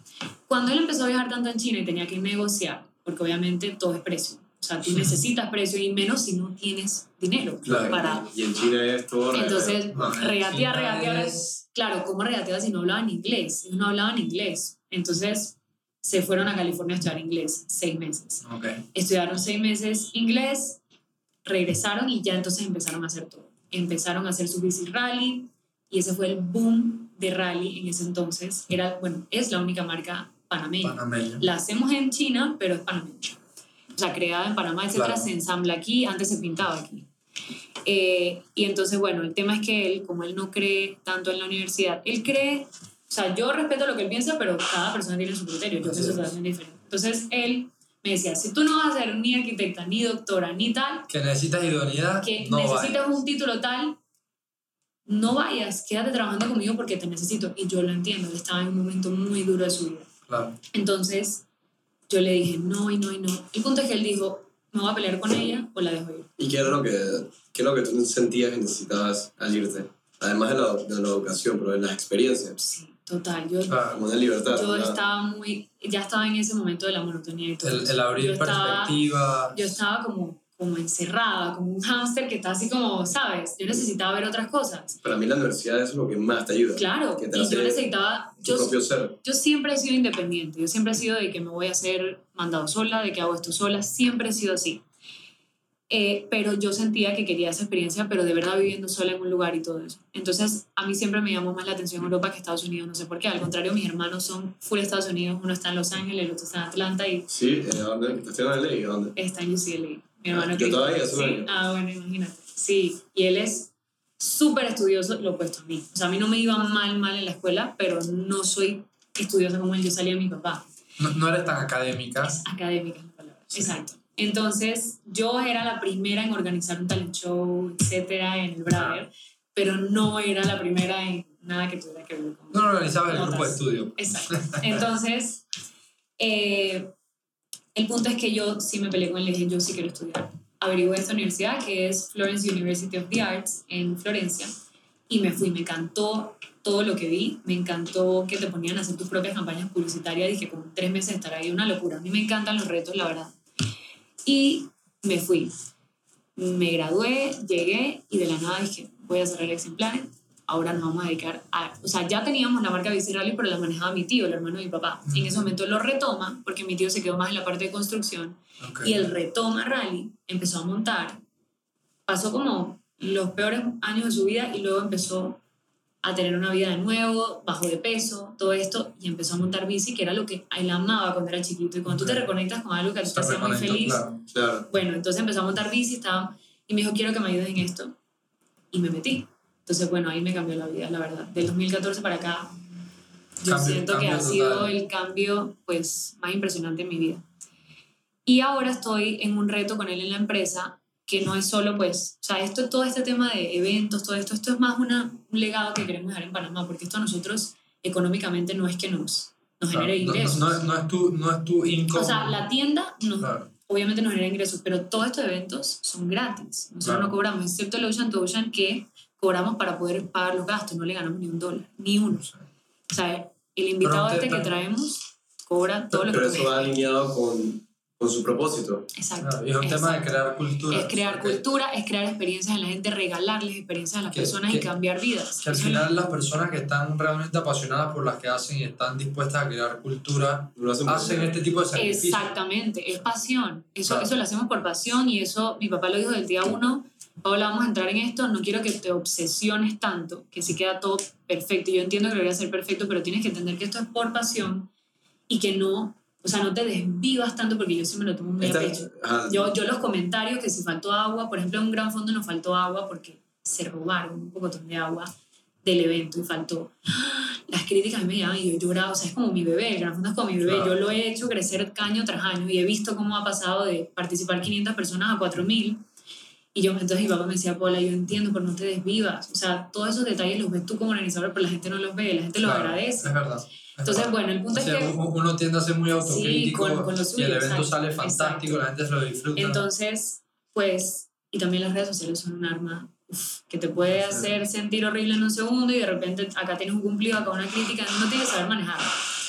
Cuando él empezó a viajar tanto en China y tenía que negociar, porque obviamente todo es precio. O sea, tú necesitas precio y menos si no tienes dinero Claro, para... y en China es todo. Entonces, regatea, China regatea. es- Claro, ¿cómo regateaba si no hablaban inglés? No hablaban inglés. Entonces, se fueron a California a estudiar inglés seis meses. Ok. Estudiaron seis meses inglés, regresaron y ya entonces empezaron a hacer todo. Empezaron a hacer su bici rally y ese fue el boom de rally en ese entonces. Era, bueno, es la única marca panameña. Panameño. La hacemos en China, pero es panameña. O sea, creada en Panamá, etcétera, Claro. se ensambla aquí, antes se pintaba aquí. Eh, y entonces, bueno, el tema es que él, como él no cree tanto en la universidad, él cree, o sea, yo respeto lo que él piensa, pero cada persona tiene su criterio, yo pienso totalmente diferente. Entonces, él me decía, si tú no vas a ser ni arquitecta, ni doctora, ni tal, Que necesitas idoneidad, que no necesitas vayas. un título tal, no vayas, quédate trabajando conmigo porque te necesito. Y yo lo entiendo, él estaba en un momento muy duro de su vida. Claro. Entonces yo le dije no y no y no. El punto es que él dijo, me voy a pelear con ella o la dejo ir. ¿Y qué era lo que, qué es lo que tú sentías que necesitabas al irte? Además de la, de la educación, pero de las experiencias. Sí, total. Yo. Como una libertad. yo una- estaba muy, ya estaba en ese momento de la monotonía y todo. El, eso. el abrir yo estaba, perspectiva. yo estaba como, como encerrada, como un hámster que está así como, ¿sabes? Yo necesitaba ver otras cosas. Para mí la universidad es lo que más te ayuda. Claro, Que y te yo hace necesitaba, yo, yo siempre he sido independiente, yo siempre he sido de que me voy a hacer mandado sola, de que hago esto sola, siempre he sido así. Eh, pero yo sentía que quería esa experiencia, pero de verdad viviendo sola en un lugar y todo eso. Entonces, a mí siempre me llamó más la atención Europa que Estados Unidos, no sé por qué. Al contrario, mis hermanos son full Estados Unidos, uno está en Los Ángeles, el otro está en Atlanta y Sí, ¿eh, ¿dónde? ¿Estás en LA? ¿Dónde? está en UCLA. Mi hermano yo todavía, año. ah, bueno, imagínate. Sí, y él es súper estudioso, lo opuesto a mí. O sea, a mí no me iba mal, mal en la escuela, pero no soy estudiosa como él. Yo salía a mi papá. No, no eres tan académica. Es académica es la palabra. Sí. Exacto. Entonces, yo era la primera en organizar un talent show, etcétera, en el Brother, pero no era la primera en nada que tuviera que ver con. No organizabas el grupo de estudio. Exacto. Entonces, eh, el punto es que yo sí me peleé con él y yo sí quiero estudiar. Averigué esta universidad que es Florence University of the Arts en Florencia y me fui, me encantó todo lo que vi, me encantó que te ponían a hacer tus propias campañas publicitarias, dije, como tres meses estar ahí, una locura. A mí me encantan los retos, la verdad. Y me fui. Me gradué, llegué y de la nada dije, voy a cerrar Exim Planet, ahora nos vamos a dedicar a... O sea, ya teníamos la marca Bici Rally, pero la manejaba mi tío, el hermano de mi papá. En ese momento lo retoma, porque mi tío se quedó más en la parte de construcción, y él retoma Rally, empezó a montar, pasó como los peores años de su vida y luego empezó a tener una vida de nuevo, bajó de peso, todo esto, y empezó a montar bici, que era lo que él amaba cuando era chiquito. Y cuando tú te reconectas con algo que a ti te hacía muy feliz, claro. Claro. bueno, entonces empezó a montar bici estaba, y me dijo, quiero que me ayudes en esto. Y me metí. Entonces, bueno, ahí me cambió la vida, la verdad. Del 2014 para acá, yo Cambio- siento que cambio ha sido total. el cambio pues, más impresionante en mi vida. Y ahora estoy en un reto con él en la empresa que no es solo, pues, o sea, esto, todo este tema de eventos, todo esto, esto es más una, un legado que queremos dejar en Panamá, porque esto a nosotros económicamente no es que nos, nos Claro. genere No- ingresos. No, no, no es tu, no es tu income. o sea, la tienda nos, Claro. obviamente nos genera ingresos, pero todos estos eventos son gratis. Nosotros Claro. no cobramos, excepto el Ocean to Ocean, que cobramos para poder pagar los gastos, no le ganamos ni un dólar, ni uno. O sea, el invitado te- este que pero- traemos cobra todo lo que Pero eso va alineado con, con su propósito. Exacto. Claro, y es un tema de exacto. crear cultura. Es crear Ok. cultura, es crear experiencias en la gente, regalarles experiencias a las Que- personas que- y cambiar vidas. Que al final las personas que están realmente apasionadas por las que hacen y están dispuestas a crear cultura, Lo hacen hacen este tipo de sacrificios. Exactamente, es pasión. Eso, Claro. eso lo hacemos por pasión y eso mi papá lo dijo del día uno. Paola, vamos a entrar en esto, no quiero que te obsesiones tanto, que si queda todo perfecto. Yo entiendo que debería ser perfecto, pero tienes que entender que esto es por pasión y que no, o sea, no te desvivas tanto porque yo sí me lo tomo muy Esta- a pecho. ajá, Yo, yo los comentarios que si faltó agua, por ejemplo, en un gran fondo nos faltó agua porque se robaron un poco de agua del evento y faltó. Las críticas me llegaban y yo lloraba, o sea, es como mi bebé, el gran fondo es como mi bebé. Claro. Yo lo he hecho crecer año tras año y he visto cómo ha pasado de participar 500 personas a 4000. Y yo, entonces mi papá me decía, Paula, yo entiendo, pero no te desvivas. O sea, todos esos detalles los ves tú como organizador, pero la gente no los ve, la gente los Claro, agradece. Es verdad. es Entonces, bueno, el punto O sea, es que... uno tiende a ser muy autocrítico con- con lo y suyo, el evento exacto, sale fantástico, exacto. la gente se lo disfruta. Entonces, pues, y también las redes sociales son un arma uf, que te puede hacer sentir horrible en un segundo y de repente acá tienes un cumplido, acá una crítica, no tienes que saber manejar.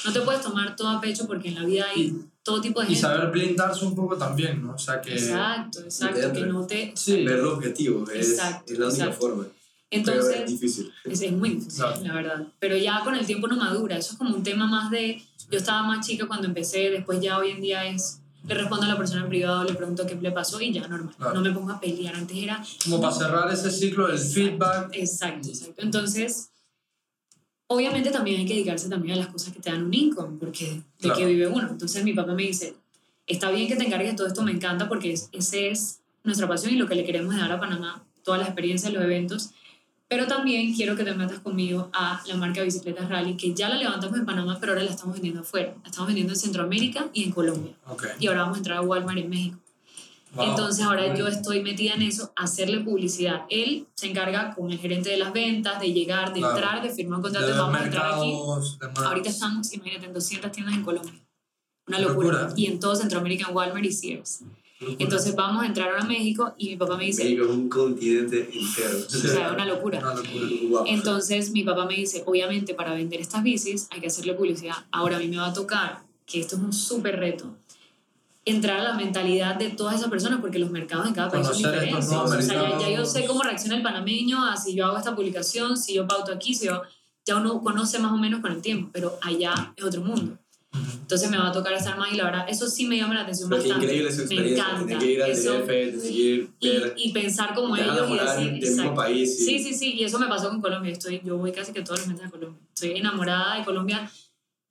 No te puedes tomar todo a pecho porque en la vida hay Y- todo tipo de Y gente. saber blindarse un poco también, ¿no? O sea que... Exacto, exacto, que no te... Sí, Ver los objetivos es, Exacto, es la única exacto. forma. Entonces, pero es difícil. Es, es muy difícil, Claro. la verdad. Pero ya con el tiempo no madura. Eso es como un tema más de. Yo estaba más chica cuando empecé, después ya hoy en día es. Le respondo a la persona en privado, le pregunto qué le pasó y ya normal. Claro. No me pongo a pelear. Antes era. como para cerrar ese ciclo del feedback. Exacto, exacto. Entonces, obviamente también hay que dedicarse también a las cosas que te dan un income, porque de Claro. qué vive uno. Entonces mi papá me dice, está bien que te encargues de todo esto, me encanta porque es, ese es nuestra pasión y lo que le queremos dar a Panamá, todas las experiencias, los eventos. Pero también quiero que te metas conmigo a la marca Bicicletas Rally, que ya la levantamos en Panamá, pero ahora la estamos vendiendo afuera. La estamos vendiendo en Centroamérica y en Colombia. Y ahora vamos a entrar a Walmart en México. Wow. Entonces ahora yo estoy metida en eso, hacerle publicidad. Él se encarga con el gerente de las ventas, de llegar, de Claro. entrar, de firmar un De contrato, ver vamos a entrar aquí. mercados, demás. Ahorita estamos, imagínate, en 200 tiendas en Colombia. Una locura. locura. Y en todo Centroamérica, en Walmart y Sears. Entonces vamos a entrar ahora a México y mi papá me dice, México es un continente entero. o sea, una locura. Una locura. Entonces mi papá me dice, obviamente para vender estas bicis hay que hacerle publicidad. Ahora a mí me va a tocar, que esto es un súper reto, entrar a la mentalidad de todas esas personas porque los mercados en cada país son Conocer estos diferentes. O sea, ya, ya yo sé cómo reacciona el panameño a si yo hago esta publicación, si yo pauto aquí, si yo... Ya uno conoce más o menos con el tiempo, pero allá es otro mundo. Entonces me va a tocar estar más y la verdad, eso sí me llama la atención Pero bastante. increíble me experiencia. encanta. Tiene que ir al Eso- DF, que ir y, ver. y pensar como ellos y decir, del mismo país. y- Sí, sí, sí, y eso me pasó con Colombia. Estoy, yo voy casi que todos los meses a Colombia. Estoy enamorada de Colombia.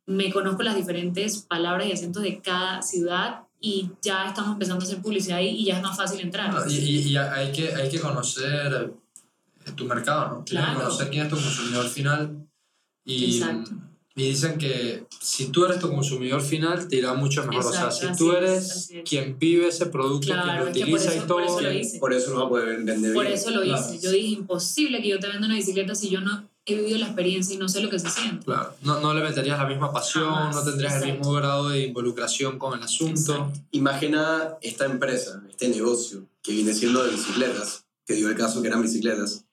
Me conozco las diferentes palabras y acentos de cada ciudad y ya estamos empezando a hacer publicidad ahí y ya es más fácil entrar. Y, y- y hay, que, hay que conocer eh, tu mercado, ¿no? Tienes que conocer quién es tu consumidor final. Y, Exacto. y dicen que si tú eres tu consumidor final, te irá mucho mejor. o Exacto, sea, si tú es, eres es. quien vive ese producto, Claro, quien lo es que por utiliza eso- y por eso todo. lo que hice. Por eso no va a poder vender Por bien. eso lo Claro. hice. Yo dije, imposible que yo te venda una bicicleta si yo no he vivido la experiencia y no sé lo que se siente. Claro, no, no le meterías la misma pasión, Jamás, no tendrías el exacto. mismo grado de involucración con el asunto. Exacto. Imagina esta empresa, este negocio que viene siendo de bicicletas, que dio el caso que eran bicicletas,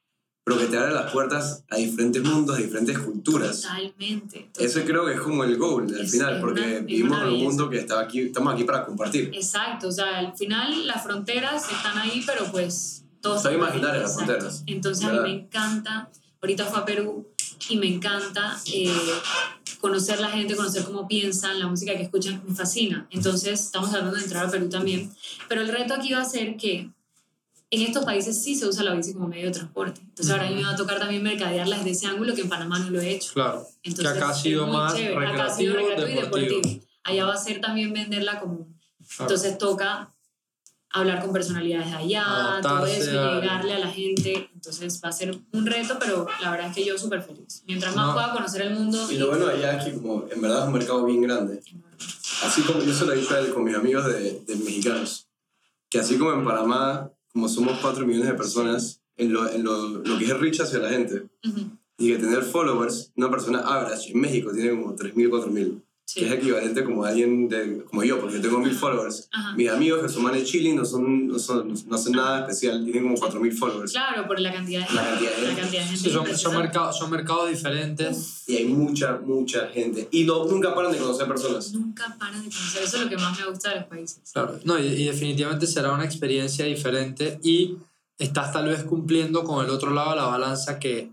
pero que te abre las puertas a diferentes mundos, a diferentes culturas. Totalmente. Eso creo que es como el goal al final, porque una- es vivimos en un mundo que está aquí, estamos aquí para compartir. Exacto, o sea, al final las fronteras están ahí, pero pues están ahí, imaginarias las fronteras. Entonces a mí ¿Verdad? me encanta, ahorita fue a Perú y me encanta eh, conocer la gente, conocer cómo piensan, la música que escuchan, me fascina. Entonces estamos tratando de entrar a Perú también, pero el reto aquí va a ser que en estos países sí se usa la bici como medio de transporte. Entonces ahora a mí me va a tocar también mercadearla desde ese ángulo que en Panamá no lo he hecho. Claro, Entonces, que acá ha sido más chévere. Acá ha sido recreativo, recreativo y deportivo. deportivo. Allá va a ser también venderla como... Claro. Entonces toca hablar con personalidades de allá, todo eso, a- llegarle a la gente. Entonces va a ser un reto, pero la verdad es que yo súper feliz. Mientras más No. pueda conocer el mundo... Y lo bueno allá es que como en verdad es un mercado bien grande. Así como yo se lo él con mis amigos de, de mexicanos, que así como en Panamá, como somos 4 millones de personas, en lo, en lo, lo que es reach hacia la gente, Ujú, y que tener followers, una persona average en México tiene como 3.000, 4.000, sí. que es equivalente como a alguien de, como yo, porque yo tengo 1.000 followers. Ajá. Mis amigos que son manes chilling no, son, no, son, no hacen nada especial, tienen como 4.000 followers. Claro, por la cantidad de La gente. cantidad de La cantidad de gente. Sí, son, son, mercados, son mercados diferentes. Y hay mucha, mucha gente. Y no, nunca paran de conocer personas. Nunca paran de conocer. Eso es lo que más me gusta de los países. Claro, no, y, y definitivamente será una experiencia diferente y estás tal vez cumpliendo con el otro lado de la balanza que,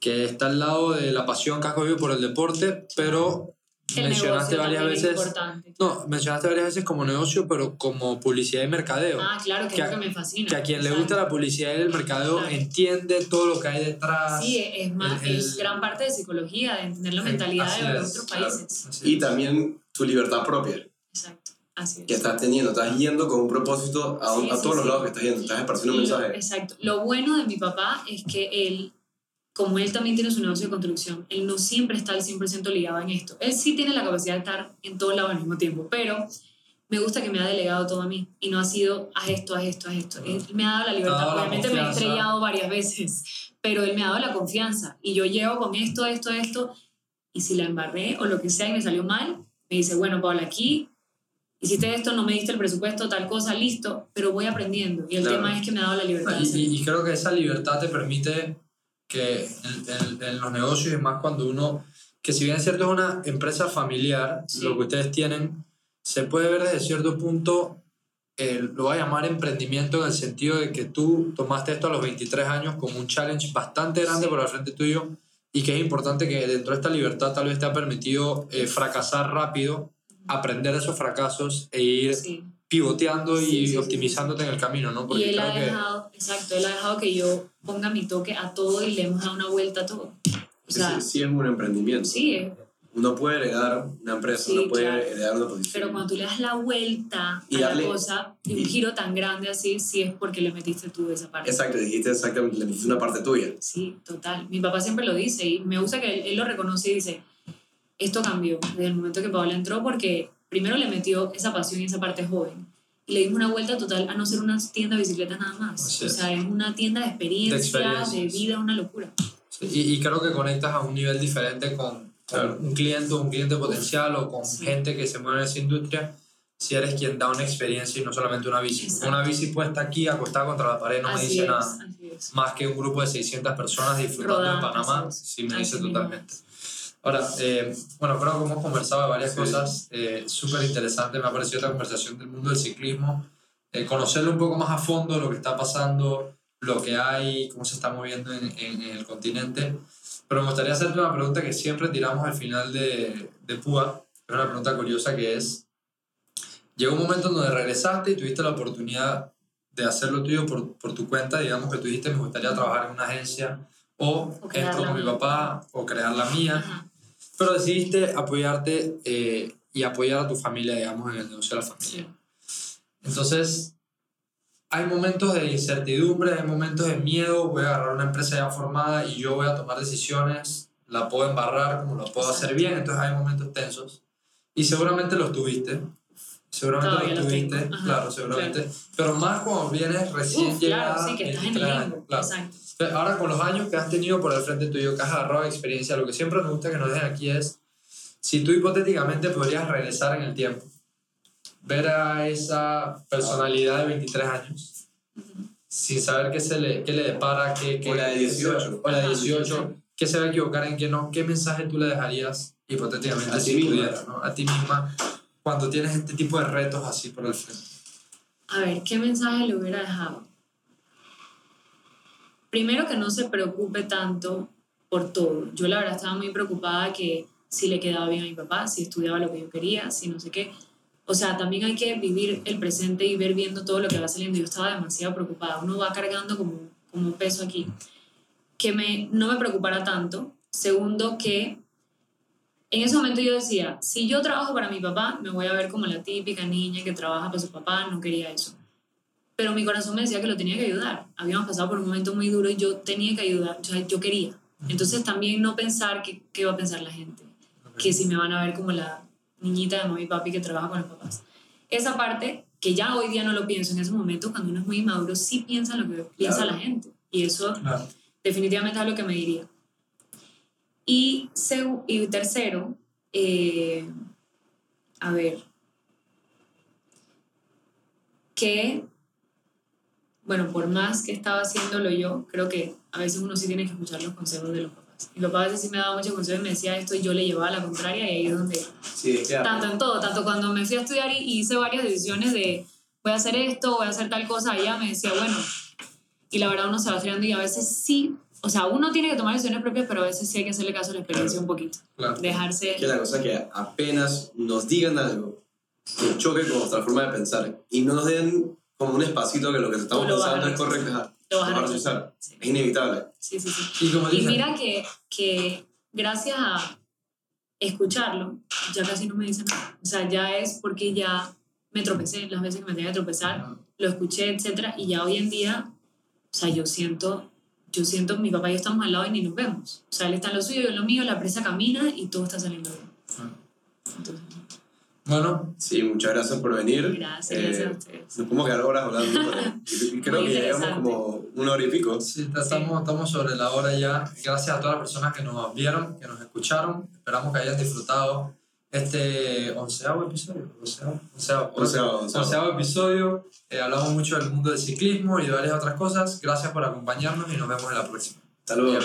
que está al lado de la pasión que has cogido por el deporte, pero El mencionaste varias es veces, no, mencionaste varias veces como negocio, pero como publicidad y mercadeo. Ah, claro, que, Que es a- lo que me fascina. que a quien le Exacto. gusta la publicidad y el mercadeo Claro. entiende todo lo que hay detrás. Sí, es, más, el- el- es gran parte de psicología, de entender la mentalidad Así de es, otros claro. países. Así Y es. también tu libertad propia. Exacto, así es. que estás teniendo, estás yendo con un propósito a, Sí, a sí, todos los sí. lados que estás yendo, estás esparciendo un mensaje. exacto. Lo bueno de mi papá es que él, como él también tiene su negocio de construcción, él no siempre está al 100% ligado en esto. Él sí tiene la capacidad de estar en todos lados al mismo tiempo, pero me gusta que me ha delegado todo a mí y no ha sido haz esto, haz esto, haz esto. Él me ha dado la libertad. dado la Obviamente me he estrellado varias veces, pero él me ha dado la confianza y yo llego con esto, esto, esto y si la embarré o lo que sea y me salió mal, me dice, bueno, Paula, aquí hiciste esto, no me diste el presupuesto, tal cosa, listo, pero voy aprendiendo. Y el Claro. tema es que me ha dado la libertad Y, y- y creo que esa libertad te permite que en, en- en los negocios y más cuando uno, que si bien es cierto es una empresa familiar, Sí. lo que ustedes tienen, se puede ver desde cierto punto, eh, lo voy a llamar emprendimiento en el sentido de que tú tomaste esto a los 23 años como un challenge bastante grande Sí. por el frente tuyo y que es importante que dentro de esta libertad tal vez te ha permitido eh, fracasar rápido, aprender de esos fracasos e ir Sí. Pivoteando y Sí, sí, sí, optimizándote en el camino, ¿no? Y él ha que- dejado, exacto, él ha dejado que yo ponga mi toque a todo y le hemos dado una vuelta a todo. O sea, sí, sí es un emprendimiento. sí, eh, Uno puede heredar una empresa, Sí, uno puede claro. heredar una posición. pero cuando tú le das la vuelta Y a darle- la cosa, y un y- giro tan grande así, sí es porque le metiste tú esa parte. Exacto, dijiste exactamente, le metiste una parte tuya. Sí, total. Mi papá siempre lo dice y me gusta que él, él lo reconoce y dice, esto cambió desde el momento que Paola entró porque primero le metió esa pasión y esa parte joven y le dimos una vuelta total a no ser una tienda de bicicletas nada más. Así o sea, es una tienda de experiencia, de, experiencias. vida, una locura. Sí, Y, y creo que conectas a un nivel diferente con, Claro. un cliente un cliente potencial o con Sí. gente que se mueve en esa industria si eres quien da una experiencia y no solamente una bici. Exacto. Una bici puesta aquí, acostada contra la pared, no me así dice es, nada. Más que un grupo de 600 personas disfrutando Rodando, en Panamá, sí me Así dice totalmente. Ahora, eh, bueno, creo que hemos conversado de varias Sí. cosas eh, súper interesantes. Me ha parecido esta conversación del mundo del ciclismo. Eh, conocerlo un poco más a fondo, lo que está pasando, lo que hay, cómo se está moviendo en, en- en el continente. Pero me gustaría hacerte una pregunta que siempre tiramos al final de, de Púa. Es una pregunta curiosa que es, llegó un momento en donde regresaste y tuviste la oportunidad de hacer lo tuyo por, por tu cuenta, digamos que tú dijiste, me gustaría trabajar en una agencia o, O esto con mi papá o crear la mía, Ajá. Pero decidiste apoyarte eh, y apoyar a tu familia, digamos, en el negocio de la familia. Entonces, hay momentos de incertidumbre, hay momentos de miedo, voy a agarrar una empresa ya formada y yo voy a tomar decisiones, la puedo embarrar como lo puedo hacer bien, entonces hay momentos tensos. Y seguramente los tuviste, seguramente Todavía los tuviste, ajá, claro, seguramente. Pero más cuando vienes recién Uf, llegada, claro, sí, que estás en el 23 años, limbo. claro. Exacto. Ahora, con los años que has tenido por el frente tuyo, que has agarrado de experiencia, lo que siempre nos gusta que nos dejen aquí es, si tú hipotéticamente podrías regresar en el tiempo, ver a esa personalidad de 23 años, sin saber qué, se le, qué le depara, qué, qué, O la de qué se- 18. o la de Ajá, 18, exacto. qué se va a equivocar, en qué no, qué mensaje tú le dejarías hipotéticamente A ti si misma. pudieras, ¿no? a ti misma, cuando tienes este tipo de retos así por el frente. A ver, ¿qué mensaje le hubiera dejado? Primero que no se preocupe tanto por todo. Yo la verdad estaba muy preocupada que si le quedaba bien a mi papá, si estudiaba lo que yo quería, si no sé qué. O sea, también hay que vivir el presente y ver viendo todo lo que va saliendo. Yo estaba demasiado preocupada. Uno va cargando como, como un peso aquí. Que me, no me preocupara tanto. Segundo, que en ese momento yo decía, si yo trabajo para mi papá, me voy a ver como la típica niña que trabaja para su papá, no quería eso. Pero mi corazón me decía que lo tenía que ayudar. Habíamos pasado por un momento muy duro y yo tenía que ayudar, o sea, yo quería. Entonces también no pensar que, qué va a pensar la gente, que si me van a ver como la niñita de mami y papi que trabaja con los papás. Esa parte, que ya hoy día no lo pienso, en ese momento cuando uno es muy inmaduro, sí piensa en lo que piensa Claro. la gente. Y eso Claro. definitivamente es lo que me diría. Y, y tercero, eh, a ver, que, bueno, por más que estaba haciéndolo yo, creo que a veces uno sí tiene que escuchar los consejos de los papás. Mi papá a veces sí me daba muchos consejos y me decía esto y yo le llevaba la contraria y ahí es donde Sí, que tanto en todo, tanto cuando me fui a estudiar y y hice varias decisiones de voy a hacer esto, voy a hacer tal cosa, ella me decía, bueno, y la verdad uno se va girando y a veces sí, o sea, uno tiene que tomar decisiones propias, pero a veces sí hay que hacerle caso a la experiencia un poquito, Claro. dejarse... que la cosa es que apenas nos digan algo que choque con nuestra forma de pensar y no nos den como un espacito que lo que estamos pensando es correcto, Lo vas a rechazar. Sí. Es inevitable. Sí, sí, sí. Y como Y dicen, mira que, que gracias a escucharlo, ya casi no me dice nada. O sea, ya es porque ya me tropecé las veces que me tenía que tropezar, lo escuché, etcétera, y ya hoy en día, o sea, yo siento, yo siento, mi papá y yo estamos al lado y ni nos vemos. O sea, él está en lo suyo, yo en lo mío, la presa camina y todo está saliendo bien. Entonces, Bueno, Sí, muchas gracias por venir. gracias, Eh, gracias a ustedes. Nos podemos quedar horas hablando. creo Muy que llegamos como una hora y pico. Sí, estamos, estamos sobre la hora ya. Gracias a todas las personas que nos vieron, que nos escucharon. Esperamos que hayan disfrutado este onceavo episodio. Onceavo, onceavo, Onceavo, onceavo. episodio. Eh, hablamos mucho del mundo del ciclismo y de varias otras cosas. Gracias por acompañarnos y nos vemos en la próxima. Hablamos.